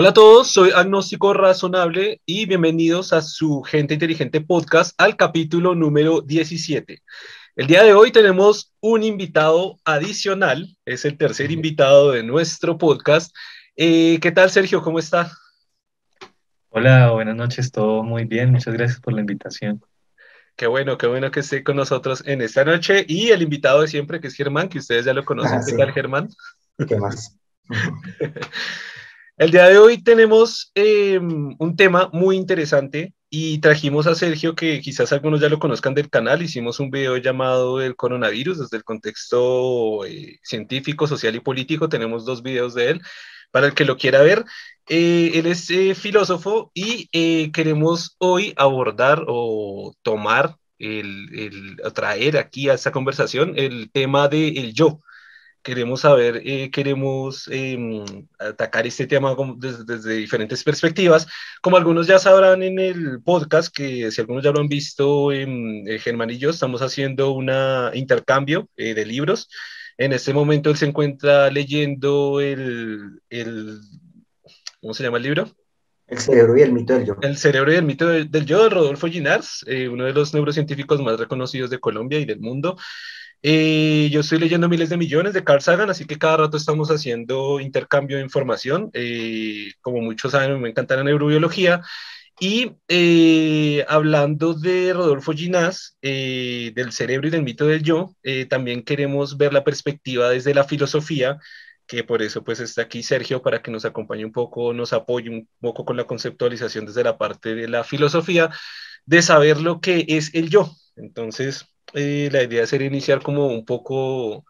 Hola a todos, soy Agnóstico Razonable y bienvenidos a su Gente Inteligente Podcast al capítulo número 17. El día de hoy tenemos un invitado adicional, es el tercer invitado de nuestro podcast. Eh, ¿Qué tal, Sergio? ¿Cómo está? Hola, buenas noches, todo muy bien, muchas gracias por la invitación. Qué bueno, qué bueno que esté con nosotros en esta noche y el invitado de siempre que es Germán, que ustedes ya lo conocen. Ah, ¿Qué tal, Germán? ¿Qué más? El día de hoy tenemos eh, un tema muy interesante y trajimos a Sergio, que quizás algunos ya lo conozcan del canal. Hicimos un video llamado El coronavirus desde el contexto eh, científico, social y político. Tenemos dos videos de él para el que lo quiera ver. Eh, él es eh, filósofo y eh, queremos hoy abordar o tomar, el, el, traer aquí a esta conversación el tema del el yo queremos saber, eh, queremos eh, atacar este tema desde, desde, diferentes perspectivas. Como algunos ya sabrán en el podcast, que si algunos ya lo han visto, eh, Germán y yo estamos haciendo un intercambio eh, de libros. En este momento él se encuentra leyendo el, el, ¿cómo se llama el libro? El cerebro y el mito del yo. El cerebro y el mito del, del yo de Rodolfo Ginars, eh, uno de los neurocientíficos más reconocidos de Colombia y del mundo. Eh, yo estoy leyendo miles de millones de Carl Sagan, así que cada rato estamos haciendo intercambio de información. Eh, como muchos saben, me encanta la neurobiología. Y eh, hablando de Rodolfo Ginás, eh, del cerebro y del mito del yo, eh, también queremos ver la perspectiva desde la filosofía, que por eso pues está aquí Sergio para que nos acompañe un poco, nos apoye un poco con la conceptualización desde la parte de la filosofía, de saber lo que es el yo. Entonces, eh, la idea sería iniciar como un poco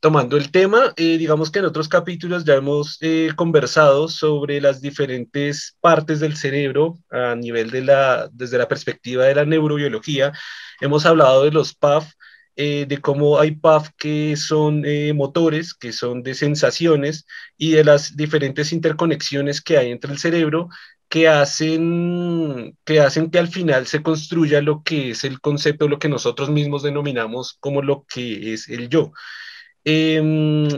tomando el tema. Eh, digamos que en otros capítulos ya hemos eh, conversado sobre las diferentes partes del cerebro a nivel de la, desde la perspectiva de la neurobiología. Hemos hablado de los PAF, eh, de cómo hay PAF que son eh, motores, que son de sensaciones y de las diferentes interconexiones que hay entre el cerebro que hacen, que hacen que al final se construya lo que es el concepto, lo que nosotros mismos denominamos como lo que es el yo. Eh,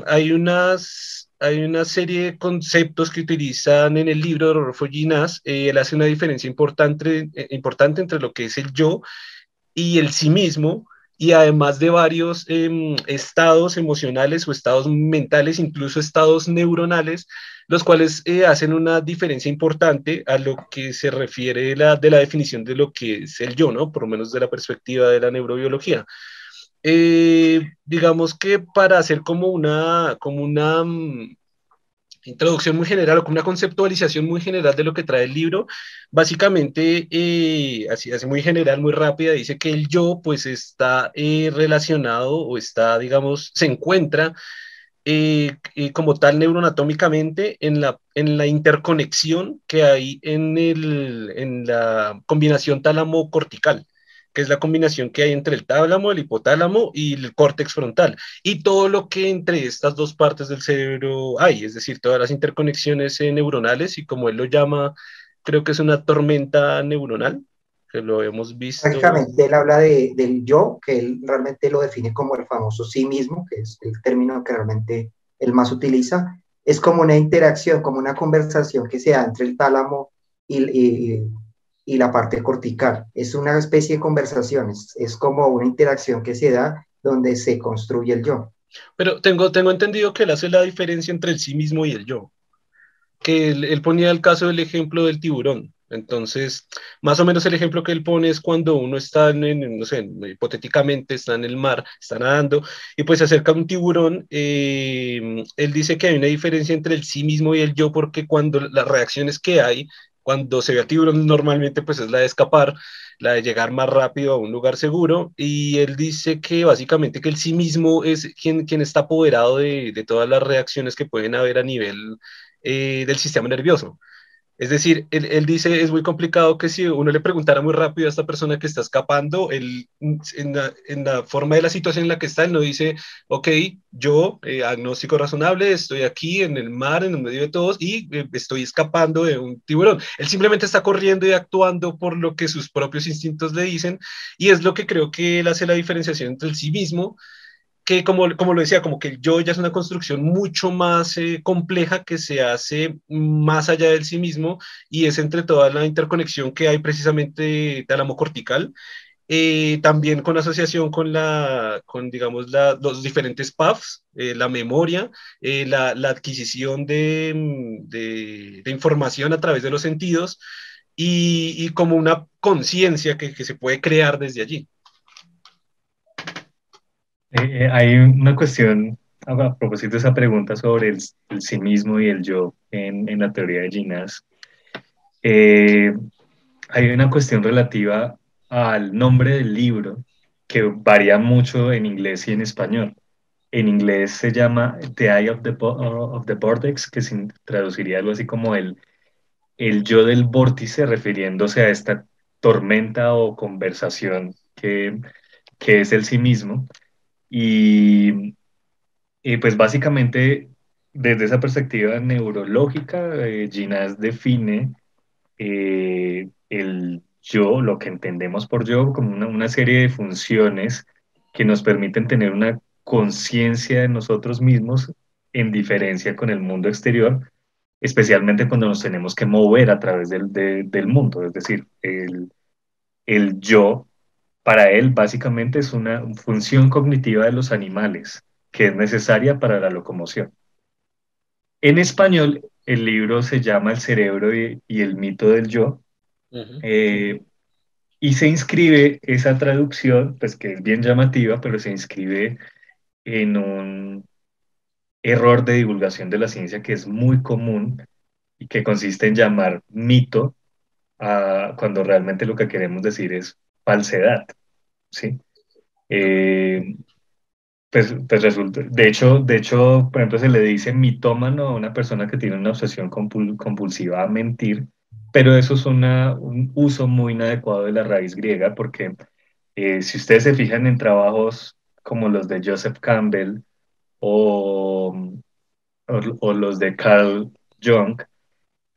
hay, unas, hay una serie de conceptos que utilizan en el libro de Rodolfo Ginás. Eh, él hace una diferencia importante, eh, importante entre lo que es el yo y el sí mismo, y además de varios eh, estados emocionales o estados mentales, incluso estados neuronales, los cuales eh, hacen una diferencia importante a lo que se refiere la, de la definición de lo que es el yo, ¿no? Por lo menos de la perspectiva de la neurobiología. Eh, digamos que para hacer como una, como una introducción muy general o como una conceptualización muy general de lo que trae el libro, básicamente, eh, así, muy general, muy rápida, dice que el yo pues está eh, relacionado o está, digamos, se encuentra eh, como tal neuroanatómicamente en la, en la interconexión que hay en, el, en la combinación tálamo-cortical que es la combinación que hay entre el tálamo, el hipotálamo y el córtex frontal, y todo lo que entre estas dos partes del cerebro hay, es decir, todas las interconexiones eh, neuronales, y como él lo llama, creo que es una tormenta neuronal, que lo hemos visto. Prácticamente él habla de, del yo, que él realmente lo define como el famoso sí mismo, que es el término que realmente él más utiliza. Es como una interacción, como una conversación que se da entre el tálamo y, y, y la parte cortical. Es una especie de conversaciones, es como una interacción que se da donde se construye el yo. Pero tengo, tengo entendido que él hace la diferencia entre el sí mismo y el yo. Que él, ponía el caso del ejemplo del tiburón. Entonces, más o menos el ejemplo que él pone es cuando uno está en, no sé, hipotéticamente está en el mar, está nadando, y pues se acerca un tiburón, eh, él dice que hay una diferencia entre el sí mismo y el yo, porque cuando las reacciones que hay, cuando se ve al tiburón normalmente pues es la de escapar, la de llegar más rápido a un lugar seguro, y él dice que básicamente que el sí mismo es quien, quien está apoderado de, de todas las reacciones que pueden haber a nivel eh, del sistema nervioso. Es decir, él, él, dice, es muy complicado que si uno le preguntara muy rápido a esta persona que está escapando, él, en, la, en la forma de la situación en la que está, él no dice, ok, yo, eh, agnóstico razonable, estoy aquí en el mar, en el medio de todos, y eh, estoy escapando de un tiburón. Él simplemente está corriendo y actuando por lo que sus propios instintos le dicen, y es lo que creo que él hace la diferenciación entre el sí mismo que como, como lo decía, como que el yo ya es una construcción mucho más eh, compleja que se hace más allá del sí mismo y es entre toda la interconexión que hay precisamente tálamo cortical eh, también con asociación con, la, con digamos, la, los diferentes paths, eh, la memoria, eh, la, la, adquisición de, de, de, información a través de los sentidos y, y como una conciencia que, que, se puede crear desde allí. Hay una cuestión a propósito de esa pregunta sobre el, el sí mismo y el yo en, en la teoría de Ginás. hay una cuestión relativa al nombre del libro, que varía mucho en inglés y en español. En inglés se llama The Eye of the, of the Vortex, que se traduciría algo así como el, el yo del vórtice, refiriéndose a esta tormenta o conversación que, que es el sí mismo. Y, pues básicamente desde esa perspectiva neurológica, eh, Ginás define eh, el yo, lo que entendemos por yo, como una, serie de funciones que nos permiten tener una conciencia de nosotros mismos en diferencia con el mundo exterior, especialmente cuando nos tenemos que mover a través del, del mundo. Es decir, el, el yo, para él, básicamente es una función cognitiva de los animales que es necesaria para la locomoción. En español, el libro se llama El cerebro y, y el mito del yo, eh, y se inscribe esa traducción, pues que es bien llamativa, pero se inscribe en un error de divulgación de la ciencia que es muy común y que consiste en llamar mito a, cuando realmente lo que queremos decir es falsedad. ¿sí? Eh, pues, pues, resulta, de hecho, de hecho, por ejemplo, se le dice mitómano a una persona que tiene una obsesión compulsiva a mentir, pero eso es un uso muy inadecuado de la raíz griega porque eh, si ustedes se fijan en trabajos como los de Joseph Campbell o, o, los de Carl Jung,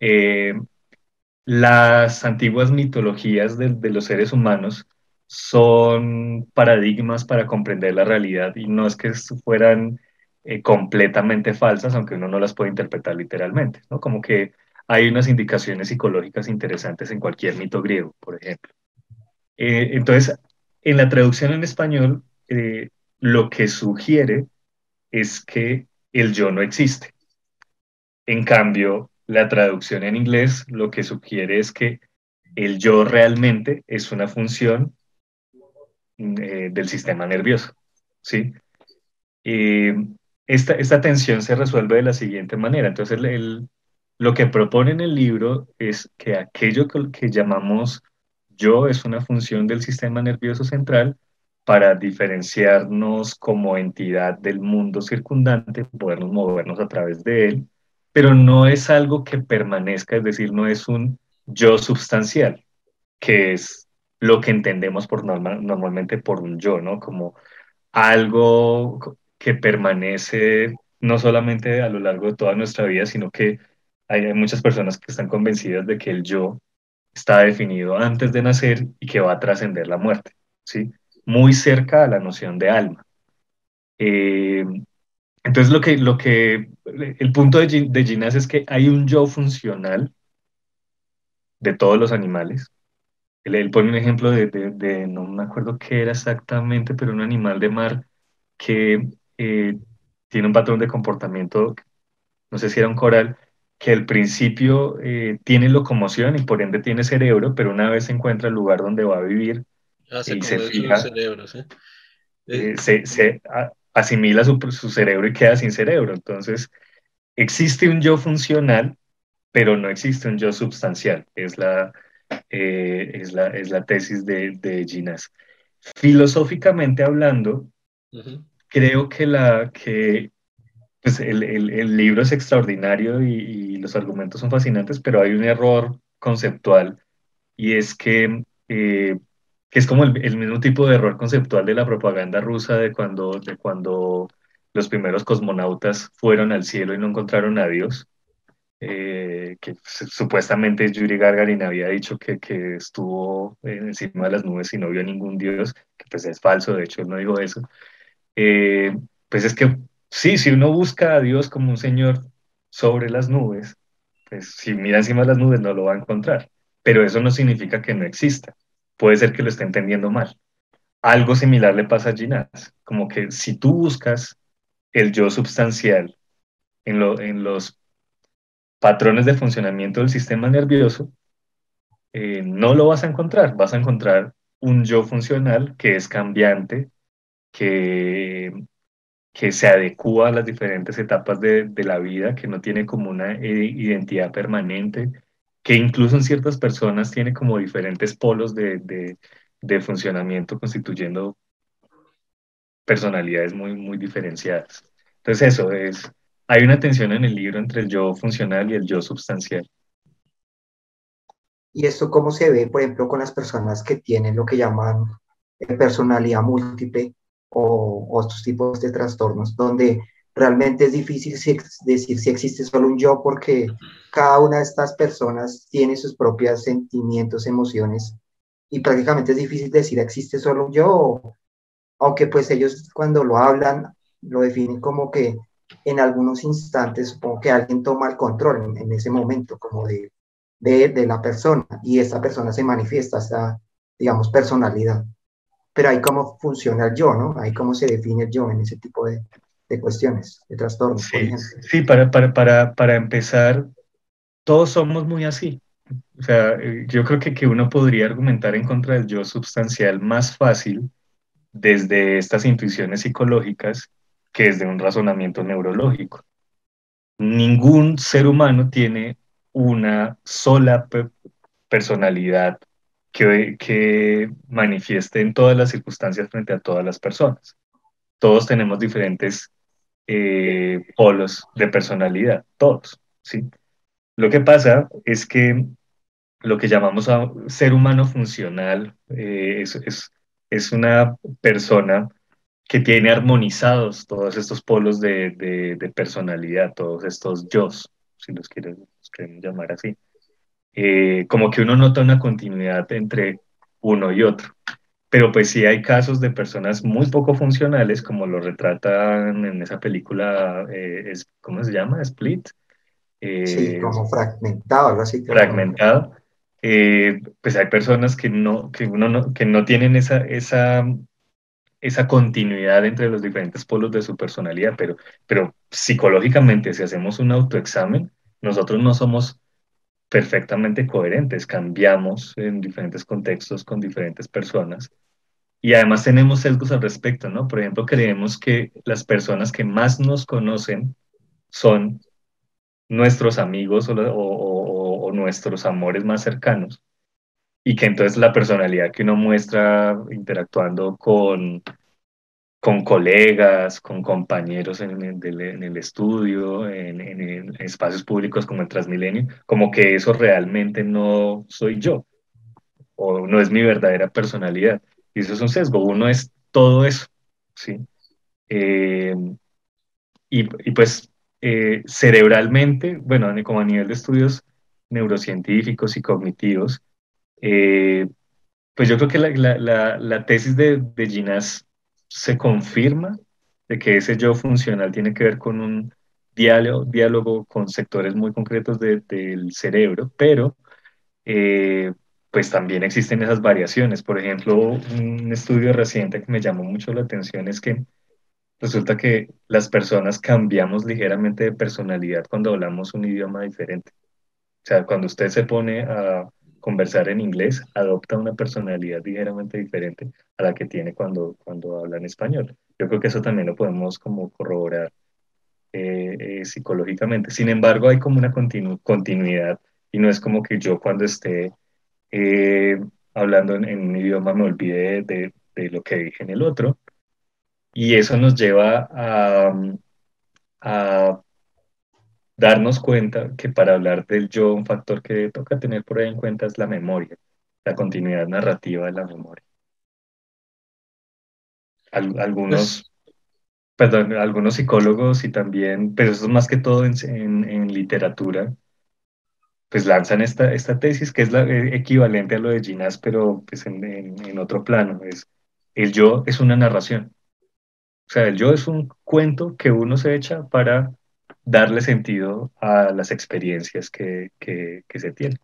eh, las antiguas mitologías de, los seres humanos son paradigmas para comprender la realidad y no es que fueran eh, completamente falsas, aunque uno no las puede interpretar literalmente, ¿no? Como que hay unas indicaciones psicológicas interesantes en cualquier mito griego, por ejemplo. Eh, entonces, en la traducción en español, eh, lo que sugiere es que el yo no existe. En cambio, la traducción en inglés lo que sugiere es que el yo realmente es una función eh, del sistema nervioso. ¿sí? esta, esta tensión se resuelve de la siguiente manera. Entonces, lo que propone en el libro es que aquello que, llamamos yo es una función del sistema nervioso central para diferenciarnos como entidad del mundo circundante, podernos movernos a través de él, pero no es algo que permanezca, es decir, no es un yo sustancial, que es lo que entendemos por normalmente por un yo, ¿no? Como algo que permanece no solamente a lo largo de toda nuestra vida, sino que hay muchas personas que están convencidas de que el yo está definido antes de nacer y que va a trascender la muerte, ¿sí? Muy cerca a la noción de alma. Eh, entonces, lo que, lo que, el punto de, de Ginás es que hay un yo funcional de todos los animales. Él, pone un ejemplo de, de, no me acuerdo qué era exactamente, pero un animal de mar que eh, tiene un patrón de comportamiento, no sé si era un coral, que al principio eh, tiene locomoción y por ende tiene cerebro, pero una vez se encuentra el lugar donde va a vivir ah, y se fija, eh, se, se asimila su, su, cerebro y queda sin cerebro. Entonces, existe un yo funcional, pero no existe un yo substancial. Es la, eh, es la, es la tesis de, de Ginas. Filosóficamente hablando, uh -huh. creo que, la, que pues el, el, el, libro es extraordinario y, y, los argumentos son fascinantes, pero hay un error conceptual y es que, eh, que es como el, mismo tipo de error conceptual de la propaganda rusa de cuando, de cuando los primeros cosmonautas fueron al cielo y no encontraron a Dios. Eh, que supuestamente Yuri Gagarin había dicho que, que estuvo encima de las nubes y no vio ningún dios, que pues es falso, de hecho él no dijo eso. Eh, pues es que sí, si uno busca a Dios como un Señor sobre las nubes, pues si mira encima de las nubes no lo va a encontrar, pero eso no significa que no exista. Puede ser que lo esté entendiendo mal. Algo similar le pasa a Ginás, como que si tú buscas el yo substancial en, los patrones de funcionamiento del sistema nervioso, eh, no lo vas a encontrar. Vas a encontrar un yo funcional que es cambiante, que, se adecua a las diferentes etapas de, de la vida, que no tiene como una eh, identidad permanente, que incluso en ciertas personas tiene como diferentes polos de, funcionamiento constituyendo personalidades muy, muy diferenciadas. Entonces eso es, hay una tensión en el libro entre el yo funcional y el yo sustancial. ¿Y esto cómo se ve, por ejemplo, con las personas que tienen lo que llaman eh, personalidad múltiple o, otros tipos de trastornos, donde realmente es difícil decir si existe solo un yo porque cada una de estas personas tiene sus propios sentimientos, emociones y prácticamente es difícil decir existe solo un yo, aunque pues ellos cuando lo hablan lo definen como que en algunos instantes supongo que alguien toma el control en, ese momento como de, de, la persona y esa persona se manifiesta, esa, digamos, personalidad. Pero ahí cómo funciona el yo, ¿no? Ahí cómo se define el yo en ese tipo de, de cuestiones, de trastornos, sí, por ejemplo. Sí, para, para, para, para empezar, todos somos muy así. O sea, yo creo que, que uno podría argumentar en contra del yo sustancial más fácil desde estas intuiciones psicológicas que desde un razonamiento neurológico. Ningún ser humano tiene una sola personalidad que, que manifieste en todas las circunstancias frente a todas las personas. Todos tenemos diferentes eh, polos de personalidad, todos, ¿sí? Lo que pasa es que lo que llamamos a ser humano funcional eh, es, es, es, una persona que tiene armonizados todos estos polos de, de, personalidad, todos estos yo, si los quieren, llamar así. Eh, como que uno nota una continuidad entre uno y otro. Pero pues sí hay casos de personas muy poco funcionales, como lo retratan en esa película, eh, es, ¿cómo se llama? Split. Eh, sí, como fragmentado, algo así. Fragmentado. Eh, pues hay personas que no, que uno no, que no tienen esa, esa, esa continuidad entre los diferentes polos de su personalidad, pero, pero psicológicamente, si hacemos un autoexamen, nosotros no somos perfectamente coherentes, cambiamos en diferentes contextos con diferentes personas y además tenemos sesgos al respecto, ¿no? Por ejemplo, creemos que las personas que más nos conocen son nuestros amigos o, nuestros amores más cercanos y que entonces la personalidad que uno muestra interactuando con, con colegas, con compañeros en, el estudio, en, espacios públicos como el Transmilenio, como que eso realmente no soy yo o no es mi verdadera personalidad. Y eso es un sesgo, uno es todo eso, ¿sí? Eh, y, pues eh, cerebralmente, bueno, como a nivel de estudios neurocientíficos y cognitivos, eh, pues yo creo que la, tesis de, de se confirma de que ese yo funcional tiene que ver con un diálogo, con sectores muy concretos de, del cerebro, pero pues también existen esas variaciones. Por ejemplo, un estudio reciente que me llamó mucho la atención es que resulta que las personas cambiamos ligeramente de personalidad cuando hablamos un idioma diferente. O sea, cuando usted se pone a conversar en inglés, adopta una personalidad ligeramente diferente a la que tiene cuando, cuando habla en español. Yo creo que eso también lo podemos como corroborar eh, eh, psicológicamente. Sin embargo, hay como una continu continuidad y no es como que yo cuando esté eh, hablando en, en, un idioma me olvide de, de, lo que dije en el otro. Y eso nos lleva a, a darnos cuenta que para hablar del yo, un factor que toca tener por ahí en cuenta es la memoria, la continuidad narrativa de la memoria. Al, algunos, pues, perdón, algunos psicólogos y también, pero eso es más que todo en, en, en literatura, pues lanzan esta, tesis que es la eh, equivalente a lo de Ginás, pero pues en, en, otro plano. Es, el yo es una narración. O sea, el yo es un cuento que uno se echa para darle sentido a las experiencias que, que, que se tienen.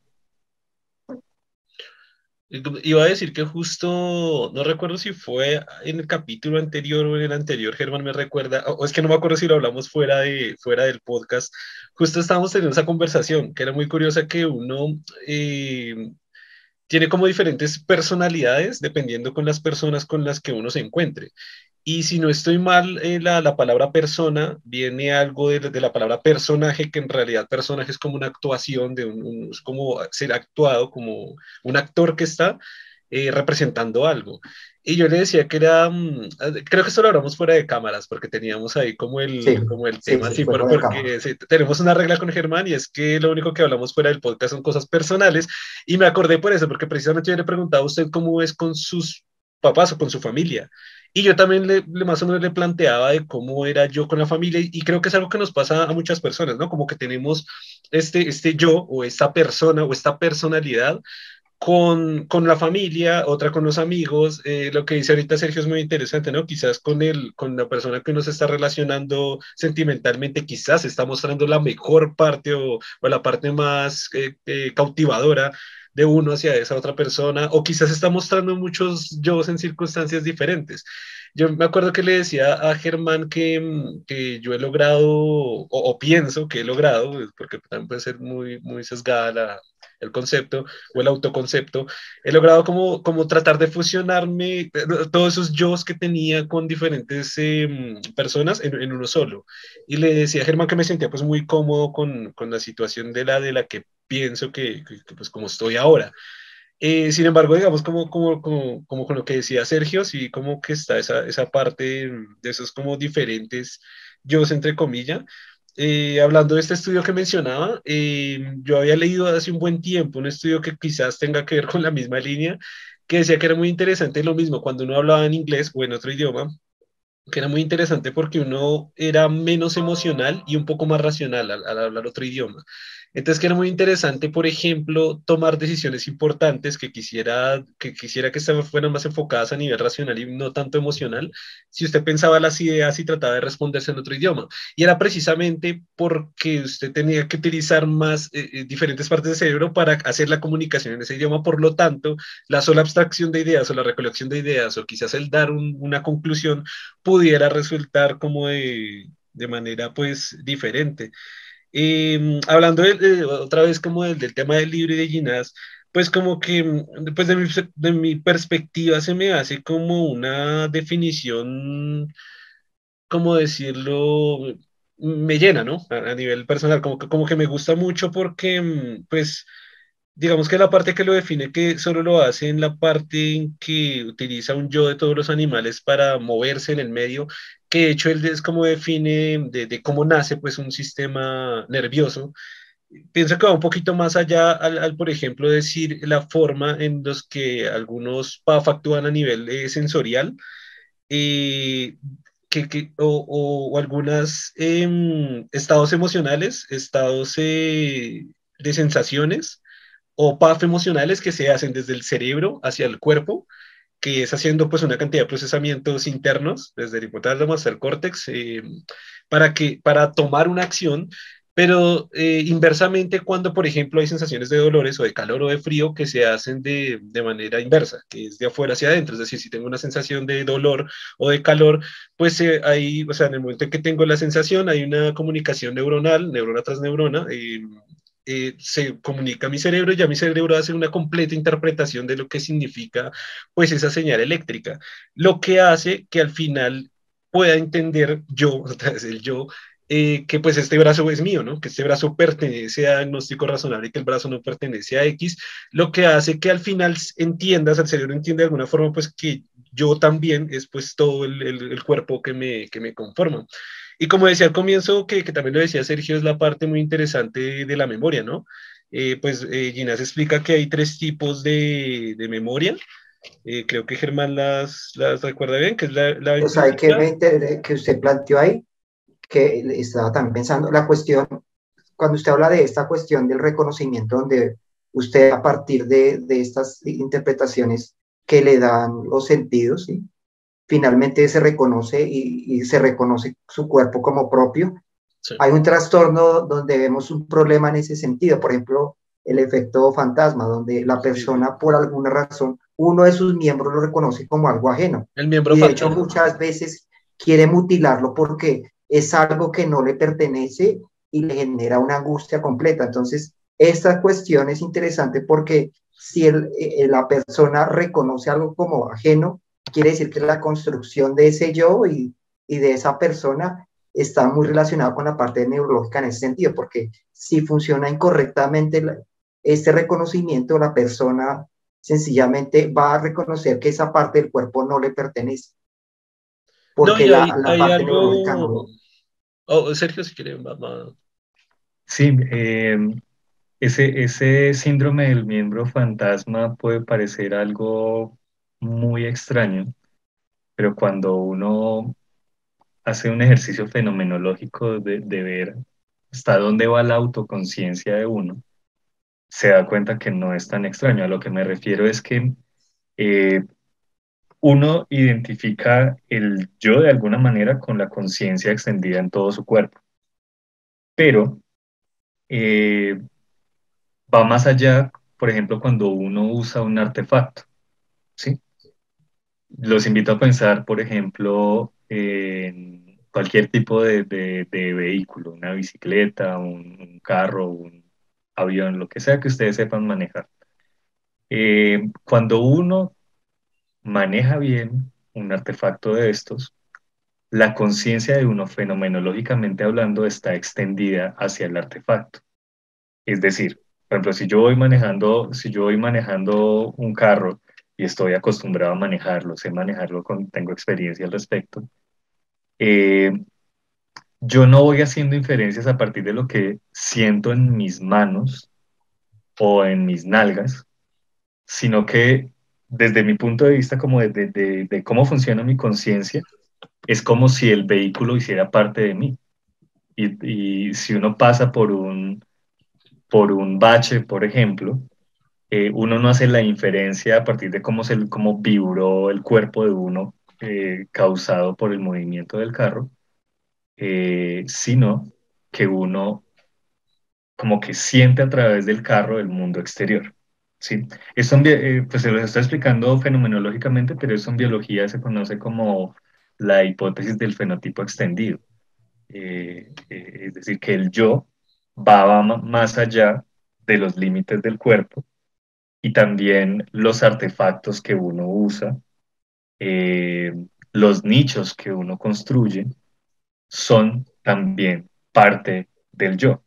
Iba a decir que justo, no recuerdo si fue en el capítulo anterior o en el anterior, Germán me recuerda, o es que no me acuerdo si lo hablamos fuera, de, fuera del podcast, justo estábamos teniendo esa conversación, que era muy curiosa que uno eh, tiene como diferentes personalidades dependiendo con las personas con las que uno se encuentre. Y si no estoy mal, eh, la, la, palabra persona viene algo de, de, la palabra personaje, que en realidad personaje es como una actuación, de un, es como ser actuado, como un actor que está eh, representando algo. Y yo le decía que era, mm, creo que esto lo hablamos fuera de cámaras, porque teníamos ahí como el, sí, como el tema, sí, sí, bueno, porque tenemos una regla con Germán y es que lo único que hablamos fuera del podcast son cosas personales. Y me acordé por eso, porque precisamente yo le preguntaba a usted cómo es con sus papás o con su familia. Y yo también le, le, más o menos le planteaba de cómo era yo con la familia y creo que es algo que nos pasa a muchas personas, ¿no? Como que tenemos este, este yo o esta persona o esta personalidad con, con la familia, otra con los amigos. Eh, lo que dice ahorita Sergio es muy interesante, ¿no? Quizás con, el, con la persona que uno se está relacionando sentimentalmente, quizás está mostrando la mejor parte o, o la parte más eh, eh, cautivadora de uno hacia esa otra persona, o quizás está mostrando muchos yo en circunstancias diferentes. Yo me acuerdo que le decía a Germán que, que yo he logrado, o, pienso que he logrado, porque también puede ser muy, muy sesgada el concepto o el autoconcepto, he logrado como, como tratar de fusionarme todos esos yo que tenía con diferentes eh, personas en, en, uno solo. Y le decía a Germán que me sentía pues muy cómodo con, con la situación de la, de la que pienso que, que, pues como estoy ahora. Eh, sin embargo, digamos, como, como, como, como, con lo que decía Sergio, sí, como que está esa, esa parte de esos como diferentes yo, entre comillas. Eh, hablando de este estudio que mencionaba, eh, yo había leído hace un buen tiempo un estudio que quizás tenga que ver con la misma línea, que decía que era muy interesante lo mismo cuando uno hablaba en inglés o en otro idioma, que era muy interesante porque uno era menos emocional y un poco más racional al, al hablar otro idioma. Entonces, que era muy interesante, por ejemplo, tomar decisiones importantes que quisiera que, quisiera que fueran más enfocadas a nivel racional y no tanto emocional, si usted pensaba las ideas y trataba de responderse en otro idioma. Y era precisamente porque usted tenía que utilizar más eh, eh, diferentes partes del cerebro para hacer la comunicación en ese idioma. Por lo tanto, la sola abstracción de ideas o la recolección de ideas o quizás el dar un, una conclusión pudiera resultar como de, de manera pues diferente. Eh, hablando de, otra vez como del, del, tema del libro y de Ginás, pues como que pues de mi, de mi, perspectiva se me hace como una definición, como decirlo, me llena, ¿no? A, a nivel personal, como que, como que me gusta mucho porque pues digamos que la parte que lo define, que solo lo hace en la parte en que utiliza un yo de todos los animales para moverse en el medio, que de hecho él es como define de, de cómo nace pues un sistema nervioso. Pienso que va un poquito más allá al, al, por ejemplo, decir la forma en los que algunos PAF actúan a nivel eh, sensorial, eh, que, que, o, o, algunos eh, estados emocionales, estados eh, de sensaciones, o PAF emocionales que se hacen desde el cerebro hacia el cuerpo, que es haciendo pues una cantidad de procesamientos internos desde el hipotálamo hasta el córtex eh, para, que, para tomar una acción, pero eh, inversamente cuando por ejemplo hay sensaciones de dolores o de calor o de frío que se hacen de, de, manera inversa, que es de afuera hacia adentro, es decir, si tengo una sensación de dolor o de calor, pues eh, ahí, o sea, en el momento en que tengo la sensación hay una comunicación neuronal, neurona tras neurona, eh, se comunica a mi cerebro y ya mi cerebro hace una completa interpretación de lo que significa pues esa señal eléctrica, lo que hace que al final pueda entender yo, otra vez el yo, eh, que pues este brazo es mío, ¿no? Que este brazo pertenece a diagnóstico razonable y que el brazo no pertenece a X, lo que hace que al final entiendas, el cerebro entiende de alguna forma pues que yo también es pues todo el, el, el cuerpo que me, que me conforma. Y como decía al comienzo, que, que, también lo decía Sergio, es la parte muy interesante de la memoria, ¿no? Eh, pues eh, Ginás explica que hay tres tipos de, de memoria. Eh, creo que Germán las, las recuerda bien, que es la... la pues hay que, me que usted planteó ahí, que estaba también pensando, la cuestión, cuando usted habla de esta cuestión del reconocimiento, donde usted a partir de, de estas interpretaciones que le dan los sentidos, ¿sí? Finalmente se reconoce y, se reconoce su cuerpo como propio. Hay un trastorno donde vemos un problema en ese sentido, por ejemplo, el efecto fantasma, donde la persona por alguna razón, uno de sus miembros lo reconoce como algo ajeno. El miembro y de hecho muchas veces quiere mutilarlo porque es algo que no le pertenece y le genera una angustia completa. Entonces, esta cuestión es interesante porque si eh, la persona reconoce algo como ajeno, quiere decir que la construcción de ese yo y, y de esa persona está muy relacionada con la parte neurológica en ese sentido, porque si funciona incorrectamente este reconocimiento, la persona sencillamente va a reconocer que esa parte del cuerpo no le pertenece. Porque la, parte neurológica no. Oh, Sergio, si quiere, Sí, eh, ese, ese síndrome del miembro fantasma puede parecer algo muy extraño, pero cuando uno hace un ejercicio fenomenológico de, ver hasta dónde va la autoconciencia de uno, se da cuenta que no es tan extraño. A lo que me refiero es que eh, uno identifica el yo de alguna manera con la conciencia extendida en todo su cuerpo, pero eh, va más allá, por ejemplo, cuando uno usa un artefacto, ¿sí? Los invito a pensar, por ejemplo, en cualquier tipo de, vehículo, una bicicleta, un, carro, un avión, lo que sea que ustedes sepan manejar. Eh, cuando uno maneja bien un artefacto de estos, la conciencia de uno, fenomenológicamente hablando, está extendida hacia el artefacto. Es decir, por ejemplo, si yo voy manejando, si yo voy manejando un carro y estoy acostumbrado a manejarlo, sé manejarlo, con, tengo experiencia al respecto, eh, yo no voy haciendo inferencias a partir de lo que siento en mis manos o en mis nalgas, sino que desde mi punto de vista como de, cómo funciona mi conciencia, es como si el vehículo hiciera parte de mí. Y, y si uno pasa por un, por un bache, por ejemplo, eh, uno no hace la inferencia a partir de cómo, se, cómo vibró el cuerpo de uno eh, causado por el movimiento del carro, eh, sino que uno como que siente a través del carro el mundo exterior. ¿sí? Esto pues se lo estoy explicando fenomenológicamente, pero eso en biología se conoce como la hipótesis del fenotipo extendido. es decir, que el yo va más allá de los límites del cuerpo y también los artefactos que uno usa, eh, los nichos que uno construye, son también parte del yo.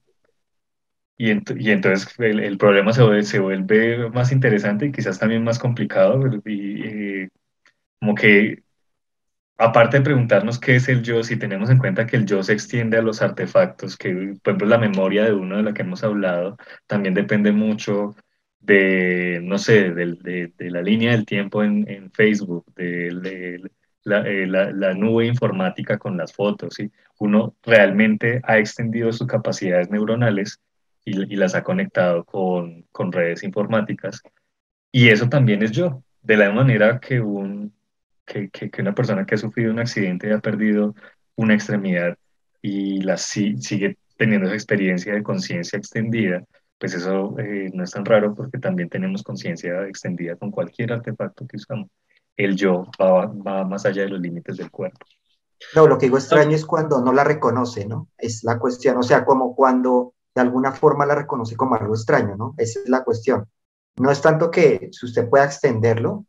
Y, entonces el, problema se vuelve, se vuelve, más interesante y quizás también más complicado, y, eh, como que aparte de preguntarnos qué es el yo, si tenemos en cuenta que el yo se extiende a los artefactos, que por ejemplo la memoria de uno de la que hemos hablado también depende mucho de, no sé, de, la línea del tiempo en, Facebook, de, eh, la, nube informática con las fotos. ¿sí? Uno realmente ha extendido sus capacidades neuronales y, las ha conectado con, con redes informáticas. Y eso también es yo. De la manera que un que, una persona que ha sufrido un accidente y ha perdido una extremidad y la sigue teniendo esa experiencia de conciencia extendida, pues eso eh, no es tan raro porque también tenemos conciencia extendida con cualquier artefacto que usamos. El yo va, va, más allá de los límites del cuerpo. No, lo que digo extraño es cuando no la reconoce, ¿no? Es la cuestión, o sea, como cuando de alguna forma la reconoce como algo extraño, ¿no? Esa es la cuestión. No es tanto que si usted pueda extenderlo,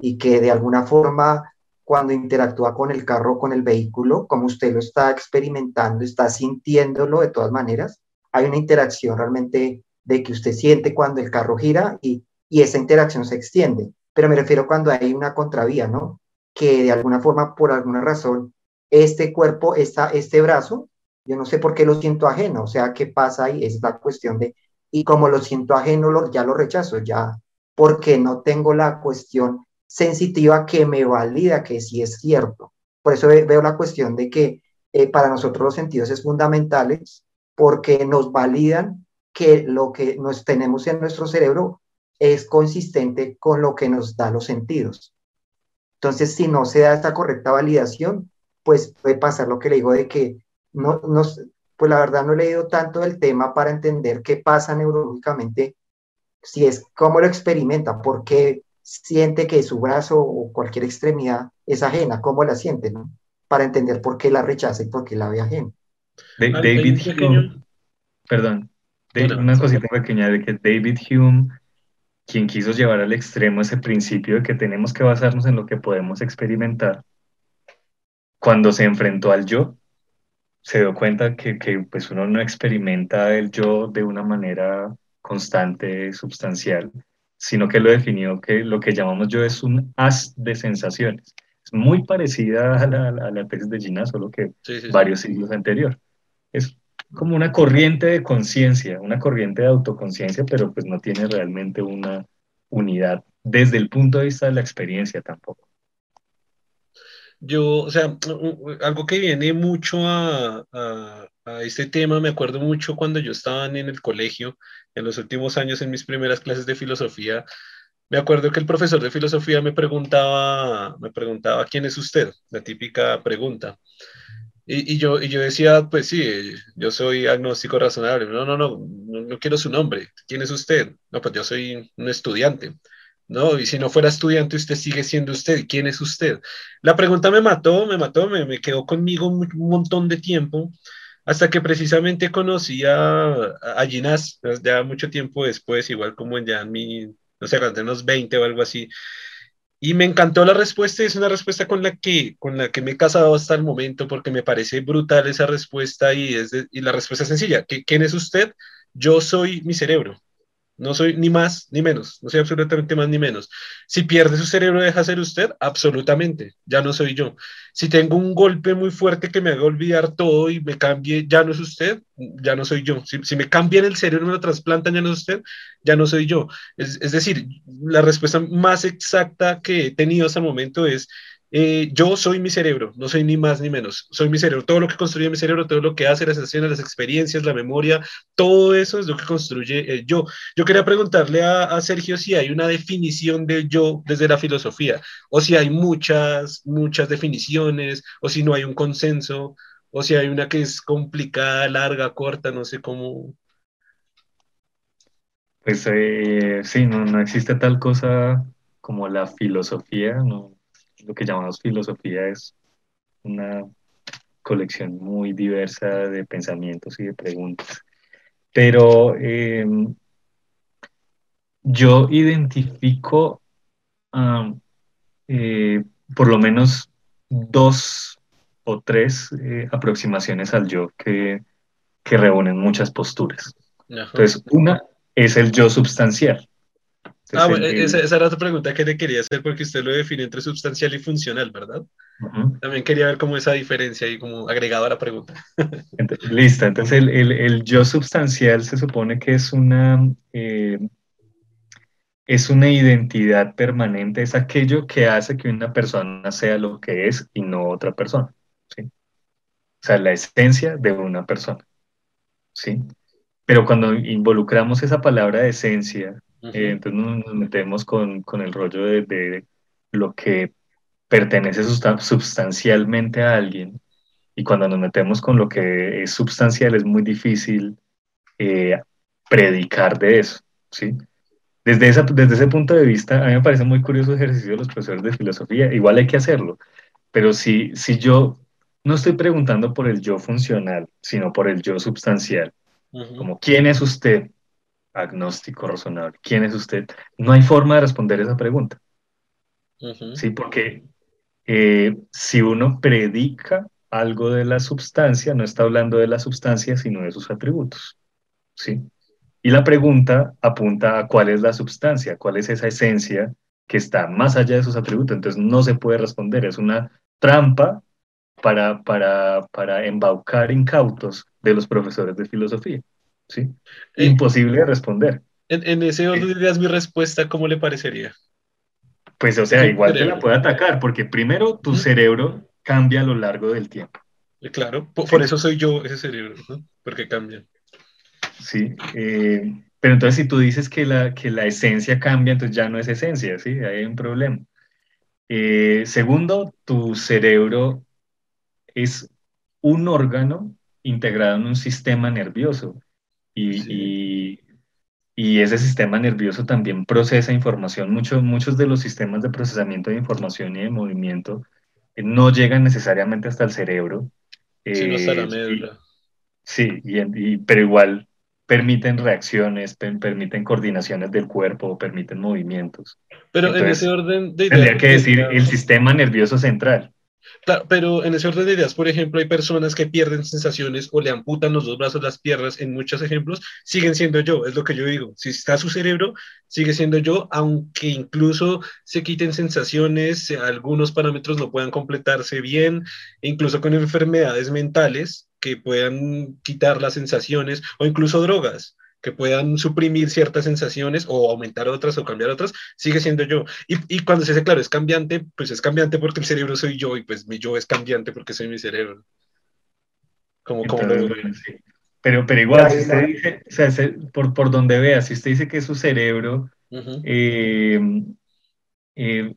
y que de alguna forma cuando interactúa con el carro, con el vehículo, como usted lo está experimentando, está sintiéndolo de todas maneras, hay una interacción realmente de que usted siente cuando el carro gira y, y esa interacción se extiende. Pero me refiero cuando hay una contravía, ¿no? Que de alguna forma, por alguna razón, este cuerpo, esta, este brazo, yo no sé por qué lo siento ajeno, o sea, ¿qué pasa ahí? Es la cuestión de, y como lo siento ajeno, lo, ya lo rechazo, ya, porque no tengo la cuestión sensitiva que me valida que sí es cierto. Por eso veo la cuestión de que eh, para nosotros los sentidos es fundamentales porque nos validan que lo que nos tenemos en nuestro cerebro es consistente con lo que nos da los sentidos. Entonces, si no se da esta correcta validación, pues puede pasar lo que le digo de que no, no, pues la verdad no he leído tanto del tema para entender qué pasa neurológicamente, si es cómo lo experimenta, por qué siente que su brazo o cualquier extremidad es ajena, cómo la siente, ¿no? Para entender por qué la rechaza y por qué la ve ajena. David Hume, perdón, una cosita pequeña de que David Hume, quien quiso llevar al extremo ese principio de que tenemos que basarnos en lo que podemos experimentar, cuando se enfrentó al yo, se dio cuenta que, que pues uno no experimenta el yo de una manera constante, sustancial, sino que lo definió que lo que llamamos yo es un haz de sensaciones. Es muy parecida a la, a la tesis de Gina, solo que varios siglos anterior. Es como una corriente de conciencia, una corriente de autoconciencia, pero pues no tiene realmente una unidad desde el punto de vista de la experiencia tampoco. Yo, o sea, algo que viene mucho a, a, este tema, me acuerdo mucho cuando yo estaba en el colegio, en los últimos años, en mis primeras clases de filosofía, me acuerdo que el profesor de filosofía me preguntaba, me preguntaba, ¿quién es usted? La típica pregunta. Y, yo, y yo decía, pues sí, yo soy agnóstico razonable. No, no, no, no, quiero su nombre. ¿Quién es usted? No, pues yo soy un estudiante. ¿no? Y si no fuera estudiante, usted sigue siendo usted. ¿Quién es usted? La pregunta me mató, me mató, me, me quedó conmigo un, montón de tiempo, hasta que precisamente conocí a, a Ginás, ya mucho tiempo después, igual como ya en mi, no sé, cuando unos 20 o algo así. Y me encantó la respuesta, es una respuesta con la que, con la que me he casado hasta el momento, porque me parece brutal esa respuesta y, es y la respuesta es sencilla. ¿Quién es usted? Yo soy mi cerebro. No soy ni más ni menos, no soy absolutamente más ni menos. Si pierde su cerebro, deja ser usted, absolutamente, ya no soy yo. Si tengo un golpe muy fuerte que me haga olvidar todo y me cambie, ya no es usted, ya no soy yo. Si, si me cambian el cerebro me lo trasplantan, ya no es usted, ya no soy yo. Es, es decir, la respuesta más exacta que he tenido hasta el momento es, eh, yo soy mi cerebro, no soy ni más ni menos, soy mi cerebro, todo lo que construye mi cerebro, todo lo que hace, las sensaciones, las experiencias, la memoria, todo eso es lo que construye el yo. Yo quería preguntarle a, Sergio si hay una definición del yo desde la filosofía, o si hay muchas, muchas definiciones, o si no hay un consenso, o si hay una que es complicada, larga, corta, no sé cómo. Pues eh, sí, no, no existe tal cosa como la filosofía, no lo que llamamos filosofía es una colección muy diversa de pensamientos y de preguntas. Pero eh, yo identifico um, eh, por lo menos dos o tres eh, aproximaciones al yo que, que reúnen muchas posturas. Entonces, una es el yo substancial. Ah, bueno, esa, esa, era otra pregunta que le quería hacer porque usted lo define entre sustancial y funcional, ¿verdad? Uh -huh. También quería ver cómo esa diferencia y como agregado a la pregunta. Entonces, listo, entonces el, el, el, yo substancial se supone que es una, eh, es una identidad permanente, es aquello que hace que una persona sea lo que es y no otra persona. ¿sí? O sea, la esencia de una persona. ¿sí? Pero cuando involucramos esa palabra de esencia Uh -huh. eh, entonces nos metemos con, con el rollo de, de, lo que pertenece sustancialmente a alguien. Y cuando nos metemos con lo que es sustancial es muy difícil eh, predicar de eso. ¿sí? Desde, esa, desde ese punto de vista, a mí me parece muy curioso el ejercicio de los profesores de filosofía. Igual hay que hacerlo. Pero si, si yo no estoy preguntando por el yo funcional, sino por el yo sustancial, uh -huh. como quién es usted, agnóstico razonable. ¿Quién es usted? No hay forma de responder esa pregunta. Uh -huh. Sí, porque eh, si uno predica algo de la sustancia, no está hablando de la sustancia, sino de sus atributos. ¿sí? Y la pregunta apunta a cuál es la sustancia, cuál es esa esencia que está más allá de sus atributos. Entonces no se puede responder, es una trampa para, para, para embaucar incautos de los profesores de filosofía. ¿Sí? Eh, Imposible de responder. En, en ese orden de ideas, mi respuesta, ¿cómo le parecería? Pues, o sea, igual te la puede atacar, porque primero tu cerebro cambia a lo largo del tiempo. Eh, claro, por, por eso soy yo ese cerebro, ¿no? Porque cambia. Sí, eh, pero entonces si tú dices que la, que la esencia cambia, entonces ya no es esencia, ¿sí? Ahí hay un problema. Eh, segundo, tu cerebro es un órgano integrado en un sistema nervioso y, y, ese sistema nervioso también procesa información. muchos de los sistemas de procesamiento de información y de movimiento eh, no llegan necesariamente hasta el cerebro. Sí, hasta la médula. Sí, y, pero igual permiten reacciones, permiten coordinaciones del cuerpo, permiten movimientos. Pero en ese orden de ideas... Tendría que decir el sistema nervioso central. Claro, pero en ese orden de ideas, por ejemplo, hay personas que pierden sensaciones o le amputan los dos brazos, las piernas, en muchos ejemplos, siguen siendo yo, es lo que yo digo. Si está su cerebro, sigue siendo yo, aunque incluso se quiten sensaciones, algunos parámetros no puedan completarse bien, incluso con enfermedades mentales, que puedan quitar las sensaciones o incluso drogas que puedan suprimir ciertas sensaciones o aumentar otras o cambiar otras, sigue siendo yo. Y, y, cuando se dice, claro, es cambiante, pues es cambiante porque el cerebro soy yo y pues mi yo es cambiante porque soy mi cerebro. Como, como lo... Pero, pero igual, si usted dice, o sea, por, por donde vea, si usted dice que es su cerebro, eh, eh,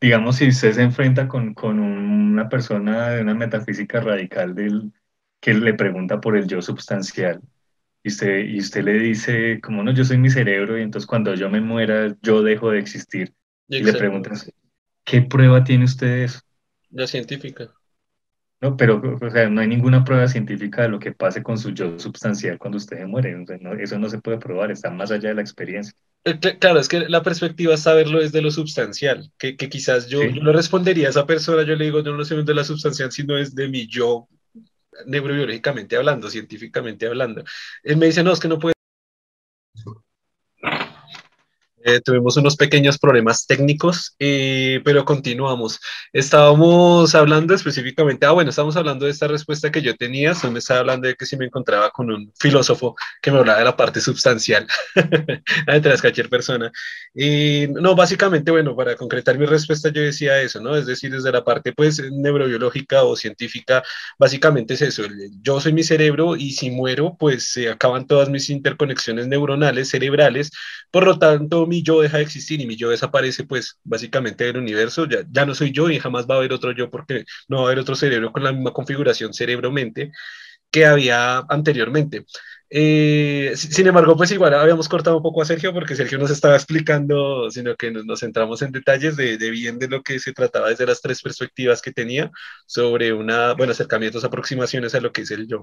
digamos, si usted se enfrenta con, con, una persona de una metafísica radical del, que le pregunta por el yo substancial y usted, y usted le dice, como no, yo soy mi cerebro y entonces cuando yo me muera yo dejo de existir. Y le preguntan, ¿qué prueba tiene usted de eso? La científica. No, pero o sea, no hay ninguna prueba científica de lo que pase con su yo substancial cuando usted muere. eso no se puede probar, está más allá de la experiencia. Eh, claro, es que la perspectiva es saberlo desde lo substancial, que, que quizás yo, yo, no respondería a esa persona, yo le digo, yo no sé de la substancial, sino es de mi yo neurobiológicamente hablando, científicamente hablando. Él me dice, no, es que no puede eh, tuvimos unos pequeños problemas técnicos, eh, pero continuamos. Estábamos hablando específicamente, ah, bueno, estábamos hablando de esta respuesta que yo tenía, se me estaba hablando de que si me encontraba con un filósofo que me hablaba de la parte substancial, entre cualquier persona. Y no, básicamente, bueno, para concretar mi respuesta, yo decía eso, ¿no? Es decir, desde la parte, pues, neurobiológica o científica, básicamente es eso, yo soy mi cerebro y si muero, pues se acaban todas mis interconexiones neuronales, cerebrales, por lo tanto, mi yo deja de existir y mi yo desaparece, pues básicamente del universo, ya, ya no soy yo y jamás va a haber otro yo porque no va a haber otro cerebro con la misma configuración cerebro-mente que había anteriormente. Eh, sin embargo, pues igual habíamos cortado un poco a Sergio porque Sergio nos estaba explicando, sino que nos, nos centramos en detalles de, de, bien de lo que se trataba desde las tres perspectivas que tenía sobre una, bueno, acercamientos, aproximaciones a lo que es el yo.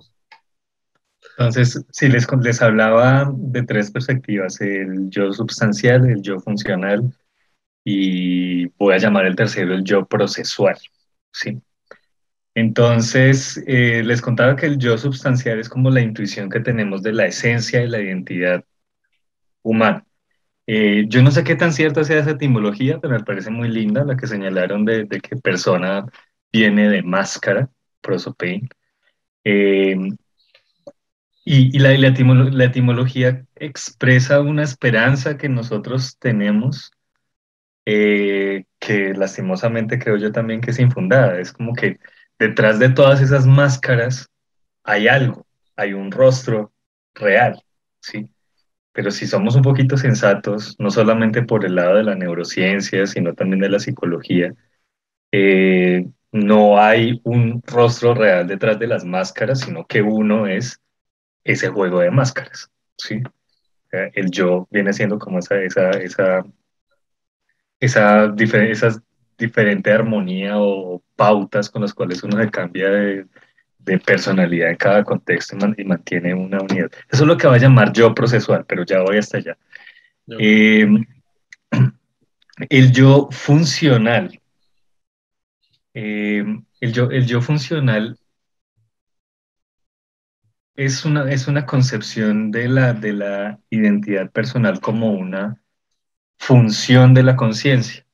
Entonces, si les, les hablaba de tres perspectivas, el yo substancial, el yo funcional y voy a llamar el tercero el yo procesual, ¿sí? Entonces, eh, les contaba que el yo substancial es como la intuición que tenemos de la esencia y la identidad humana. Eh, yo no sé qué tan cierta sea esa etimología, pero me parece muy linda la que señalaron de, que persona viene de máscara, prosopein. Eh, y, la, etimología expresa una esperanza que nosotros tenemos, eh, que lastimosamente creo yo también que es infundada. Es como que detrás de todas esas máscaras hay algo, hay un rostro real, ¿sí? Pero si somos un poquito sensatos, no solamente por el lado de la neurociencia, sino también de la psicología, eh, no hay un rostro real detrás de las máscaras, sino que uno es ese juego de máscaras, ¿sí? El yo viene siendo como esa, esa, esa, esa, esa diferente armonía o pautas con las cuales uno se cambia de, de personalidad en cada contexto y, mantiene una unidad. Eso es lo que va a llamar yo procesual, pero ya voy hasta allá. Em, el yo funcional. Em, el, yo, el yo funcional es una, es una concepción de la, de la identidad personal como una función de la conciencia.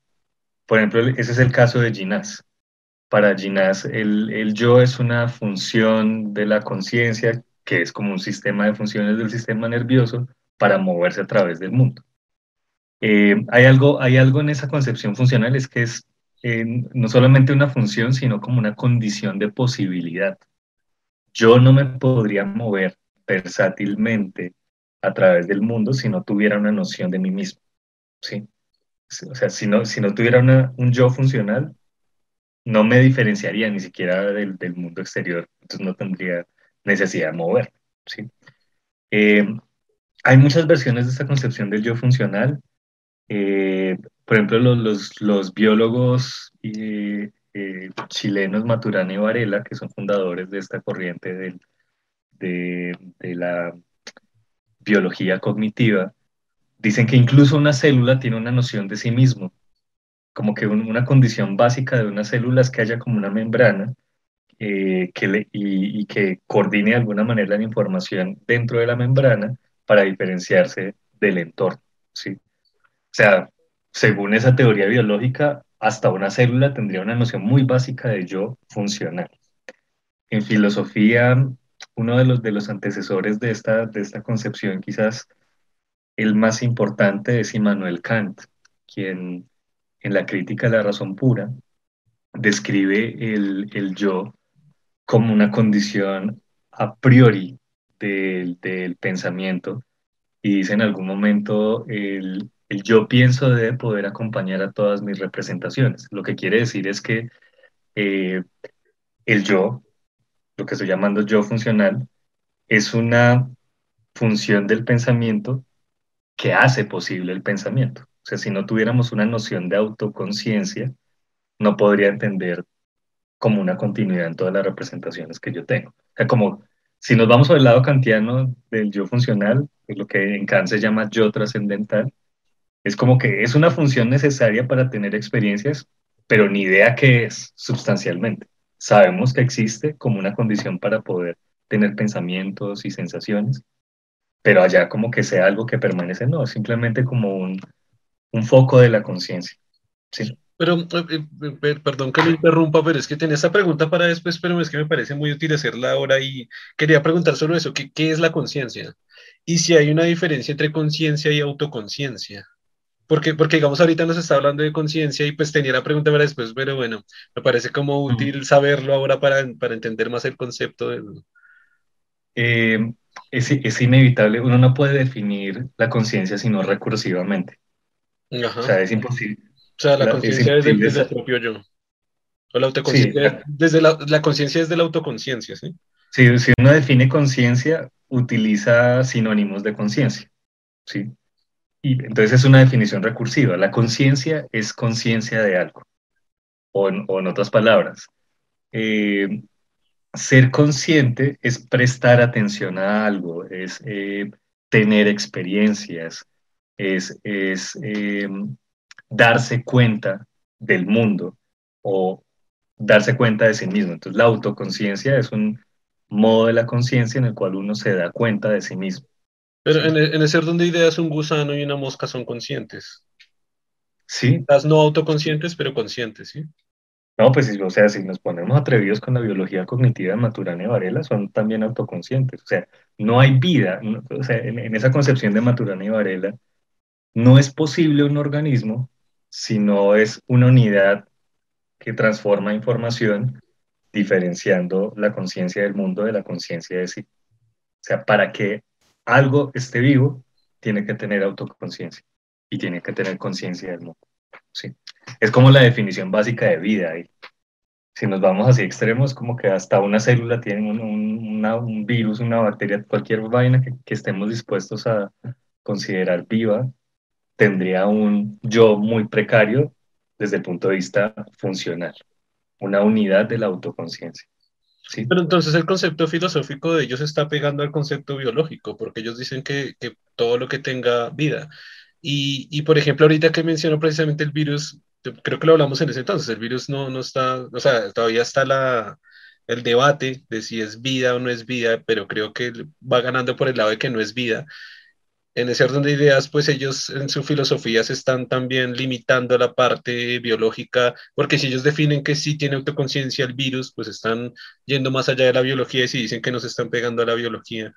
Por ejemplo, ese es el caso de Ginás. Para Ginás, el, el yo es una función de la conciencia, que es como un sistema de funciones del sistema nervioso para moverse a través del mundo. Eh, hay, algo, hay algo en esa concepción funcional, es que es eh, no solamente una función, sino como una condición de posibilidad yo no me podría mover versátilmente a través del mundo si no tuviera una noción de mí mismo. ¿sí? O sea, si no, si no tuviera un yo funcional, no me diferenciaría ni siquiera del, mundo exterior, entonces no tendría necesidad de mover. ¿sí? Eh, hay muchas versiones de esta concepción del yo funcional. Eh, por ejemplo, los, biólogos chilenos Maturana y Varela, que son fundadores de esta corriente de, la biología cognitiva, dicen que incluso una célula tiene una noción de sí mismo, como que una condición básica de una célula es que haya como una membrana eh, que y, que coordine de alguna manera la información dentro de la membrana para diferenciarse del entorno. ¿sí? O sea, según esa teoría biológica, hasta una célula tendría una noción muy básica de yo funcional. En filosofía, uno de los, de los antecesores de esta, de esta concepción, quizás el más importante, es Immanuel Kant, quien en la crítica de la razón pura, describe el, el yo como una condición a priori del, del, pensamiento y dice en algún momento el, el, yo pienso debe poder acompañar a todas mis representaciones. Lo que quiere decir es que eh, el yo, lo que estoy llamando yo funcional, es una función del pensamiento que hace posible el pensamiento. O sea, si no tuviéramos una noción de autoconciencia, no podría entender como una continuidad en todas las representaciones que yo tengo. O sea, como si nos vamos al lado kantiano del yo funcional, es lo que en Kant se llama yo trascendental, es como que es una función necesaria para tener experiencias, pero ni idea qué es sustancialmente. Sabemos que existe como una condición para poder tener pensamientos y sensaciones, pero allá como que sea algo que permanece, no, simplemente como un, un foco de la conciencia. ¿sí? Pero, eh, eh, perdón que me interrumpa, pero es que tenía esta pregunta para después, pero es que me parece muy útil hacerla ahora y quería preguntar sobre eso, ¿qué, qué es la conciencia? Y si hay una diferencia entre conciencia y autoconciencia. Porque, porque, digamos, ahorita nos está hablando de conciencia y pues tenía la pregunta para después, pero bueno, me parece como útil saberlo ahora para, para entender más el concepto. De... Eh, es, es inevitable, uno no puede definir la conciencia sino recursivamente. O sea, es imposible. O sea, la conciencia es desde, el propio yo. O la autoconciencia, desde la, la conciencia es de la autoconciencia, ¿sí? Sí, si uno define conciencia, utiliza sinónimos de conciencia, ¿sí? Y entonces es una definición recursiva. La conciencia es conciencia de algo. O en, otras palabras, eh, ser consciente es prestar atención a algo, es eh, tener experiencias, es, es em, darse cuenta del mundo o darse cuenta de sí mismo. Entonces la autoconciencia es un modo de la conciencia en el cual uno se da cuenta de sí mismo. Pero en el, en el ser donde ideas un gusano y una mosca son conscientes. Sí. Las no autoconscientes, pero conscientes, ¿sí? No, pues o sea, si nos ponemos atrevidos con la biología cognitiva de Maturana y Varela, son también autoconscientes. O sea, no hay vida, o sea, en, en, esa concepción de Maturana y Varela, no es posible un organismo si no es una unidad que transforma información diferenciando la conciencia del mundo de la conciencia de sí. O sea, para que algo esté vivo, tiene que tener autoconciencia y tiene que tener conciencia del mundo. ¿sí? Es como la definición básica de vida. Y si nos vamos así extremos, como que hasta una célula tiene un, virus, una bacteria, cualquier vaina que estemos dispuestos a considerar viva, tendría un yo muy precario desde el punto de vista funcional, una unidad de la autoconciencia. ¿Sí? Pero entonces el concepto filosófico de ellos está pegando al concepto biológico, porque ellos dicen que, que todo lo que tenga vida. Y, y, por ejemplo, ahorita que menciono precisamente el virus, creo que lo hablamos en ese entonces, el virus no, no está, o sea, todavía está la, el debate de si es vida o no es vida, pero creo que va ganando por el lado de que no es vida en ese orden de ideas, pues ellos en su filosofía se están también limitando la parte biológica, porque si ellos definen que sí tiene autoconciencia el virus, pues están yendo más allá de la biología y si dicen que no se están pegando a la biología,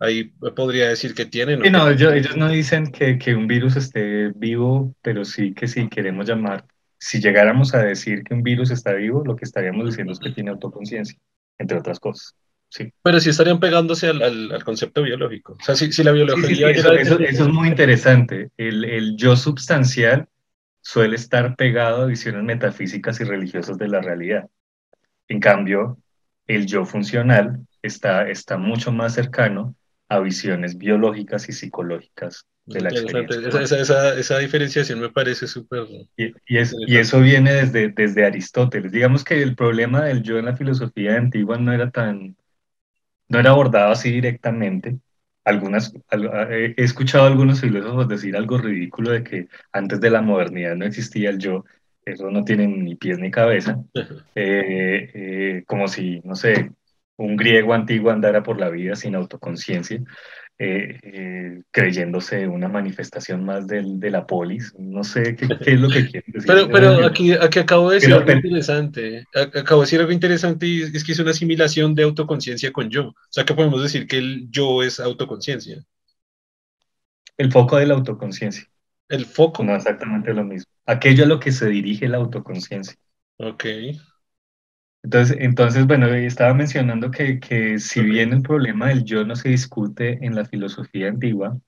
ahí podría decir que tienen. Sí, no, ellos, ellos, no dicen que, que, un virus esté vivo, pero sí que si queremos llamar, si llegáramos a decir que un virus está vivo, lo que estaríamos diciendo es que tiene autoconciencia, entre otras cosas. Sí. Pero sí estarían pegándose al, al, al, concepto biológico. O sea, si, si la biología... Sí, sí, eso, eso, eso, es muy interesante. El, el, yo substancial suele estar pegado a visiones metafísicas y religiosas de la realidad. En cambio, el yo funcional está, está mucho más cercano a visiones biológicas y psicológicas de la experiencia. Esa, esa, esa, diferenciación me parece súper... Y, y, eso viene desde, desde Aristóteles. Digamos que el problema del yo en la filosofía antigua no era tan... no era abordado así directamente. Algunas, he escuchado a algunos filósofos decir algo ridículo de que antes de la modernidad no existía el yo. Eso no tiene ni pies ni cabeza. Eh, eh, como si, no sé, un griego antiguo andara por la vida sin autoconciencia, eh, eh, creyéndose una manifestación más del, de la polis. No sé qué, es lo que quieren decir. Pero, pero aquí, aquí acabo de decir algo interesante. Acabo de decir algo interesante y es que es una asimilación de autoconciencia con yo. O sea que podemos decir que el yo es autoconciencia. El foco de la autoconciencia. El foco. No exactamente lo mismo. Aquello a lo que se dirige la autoconciencia. Ok. Entonces, entonces, bueno, estaba mencionando que, que si bien el problema del yo no se discute en la filosofía antigua,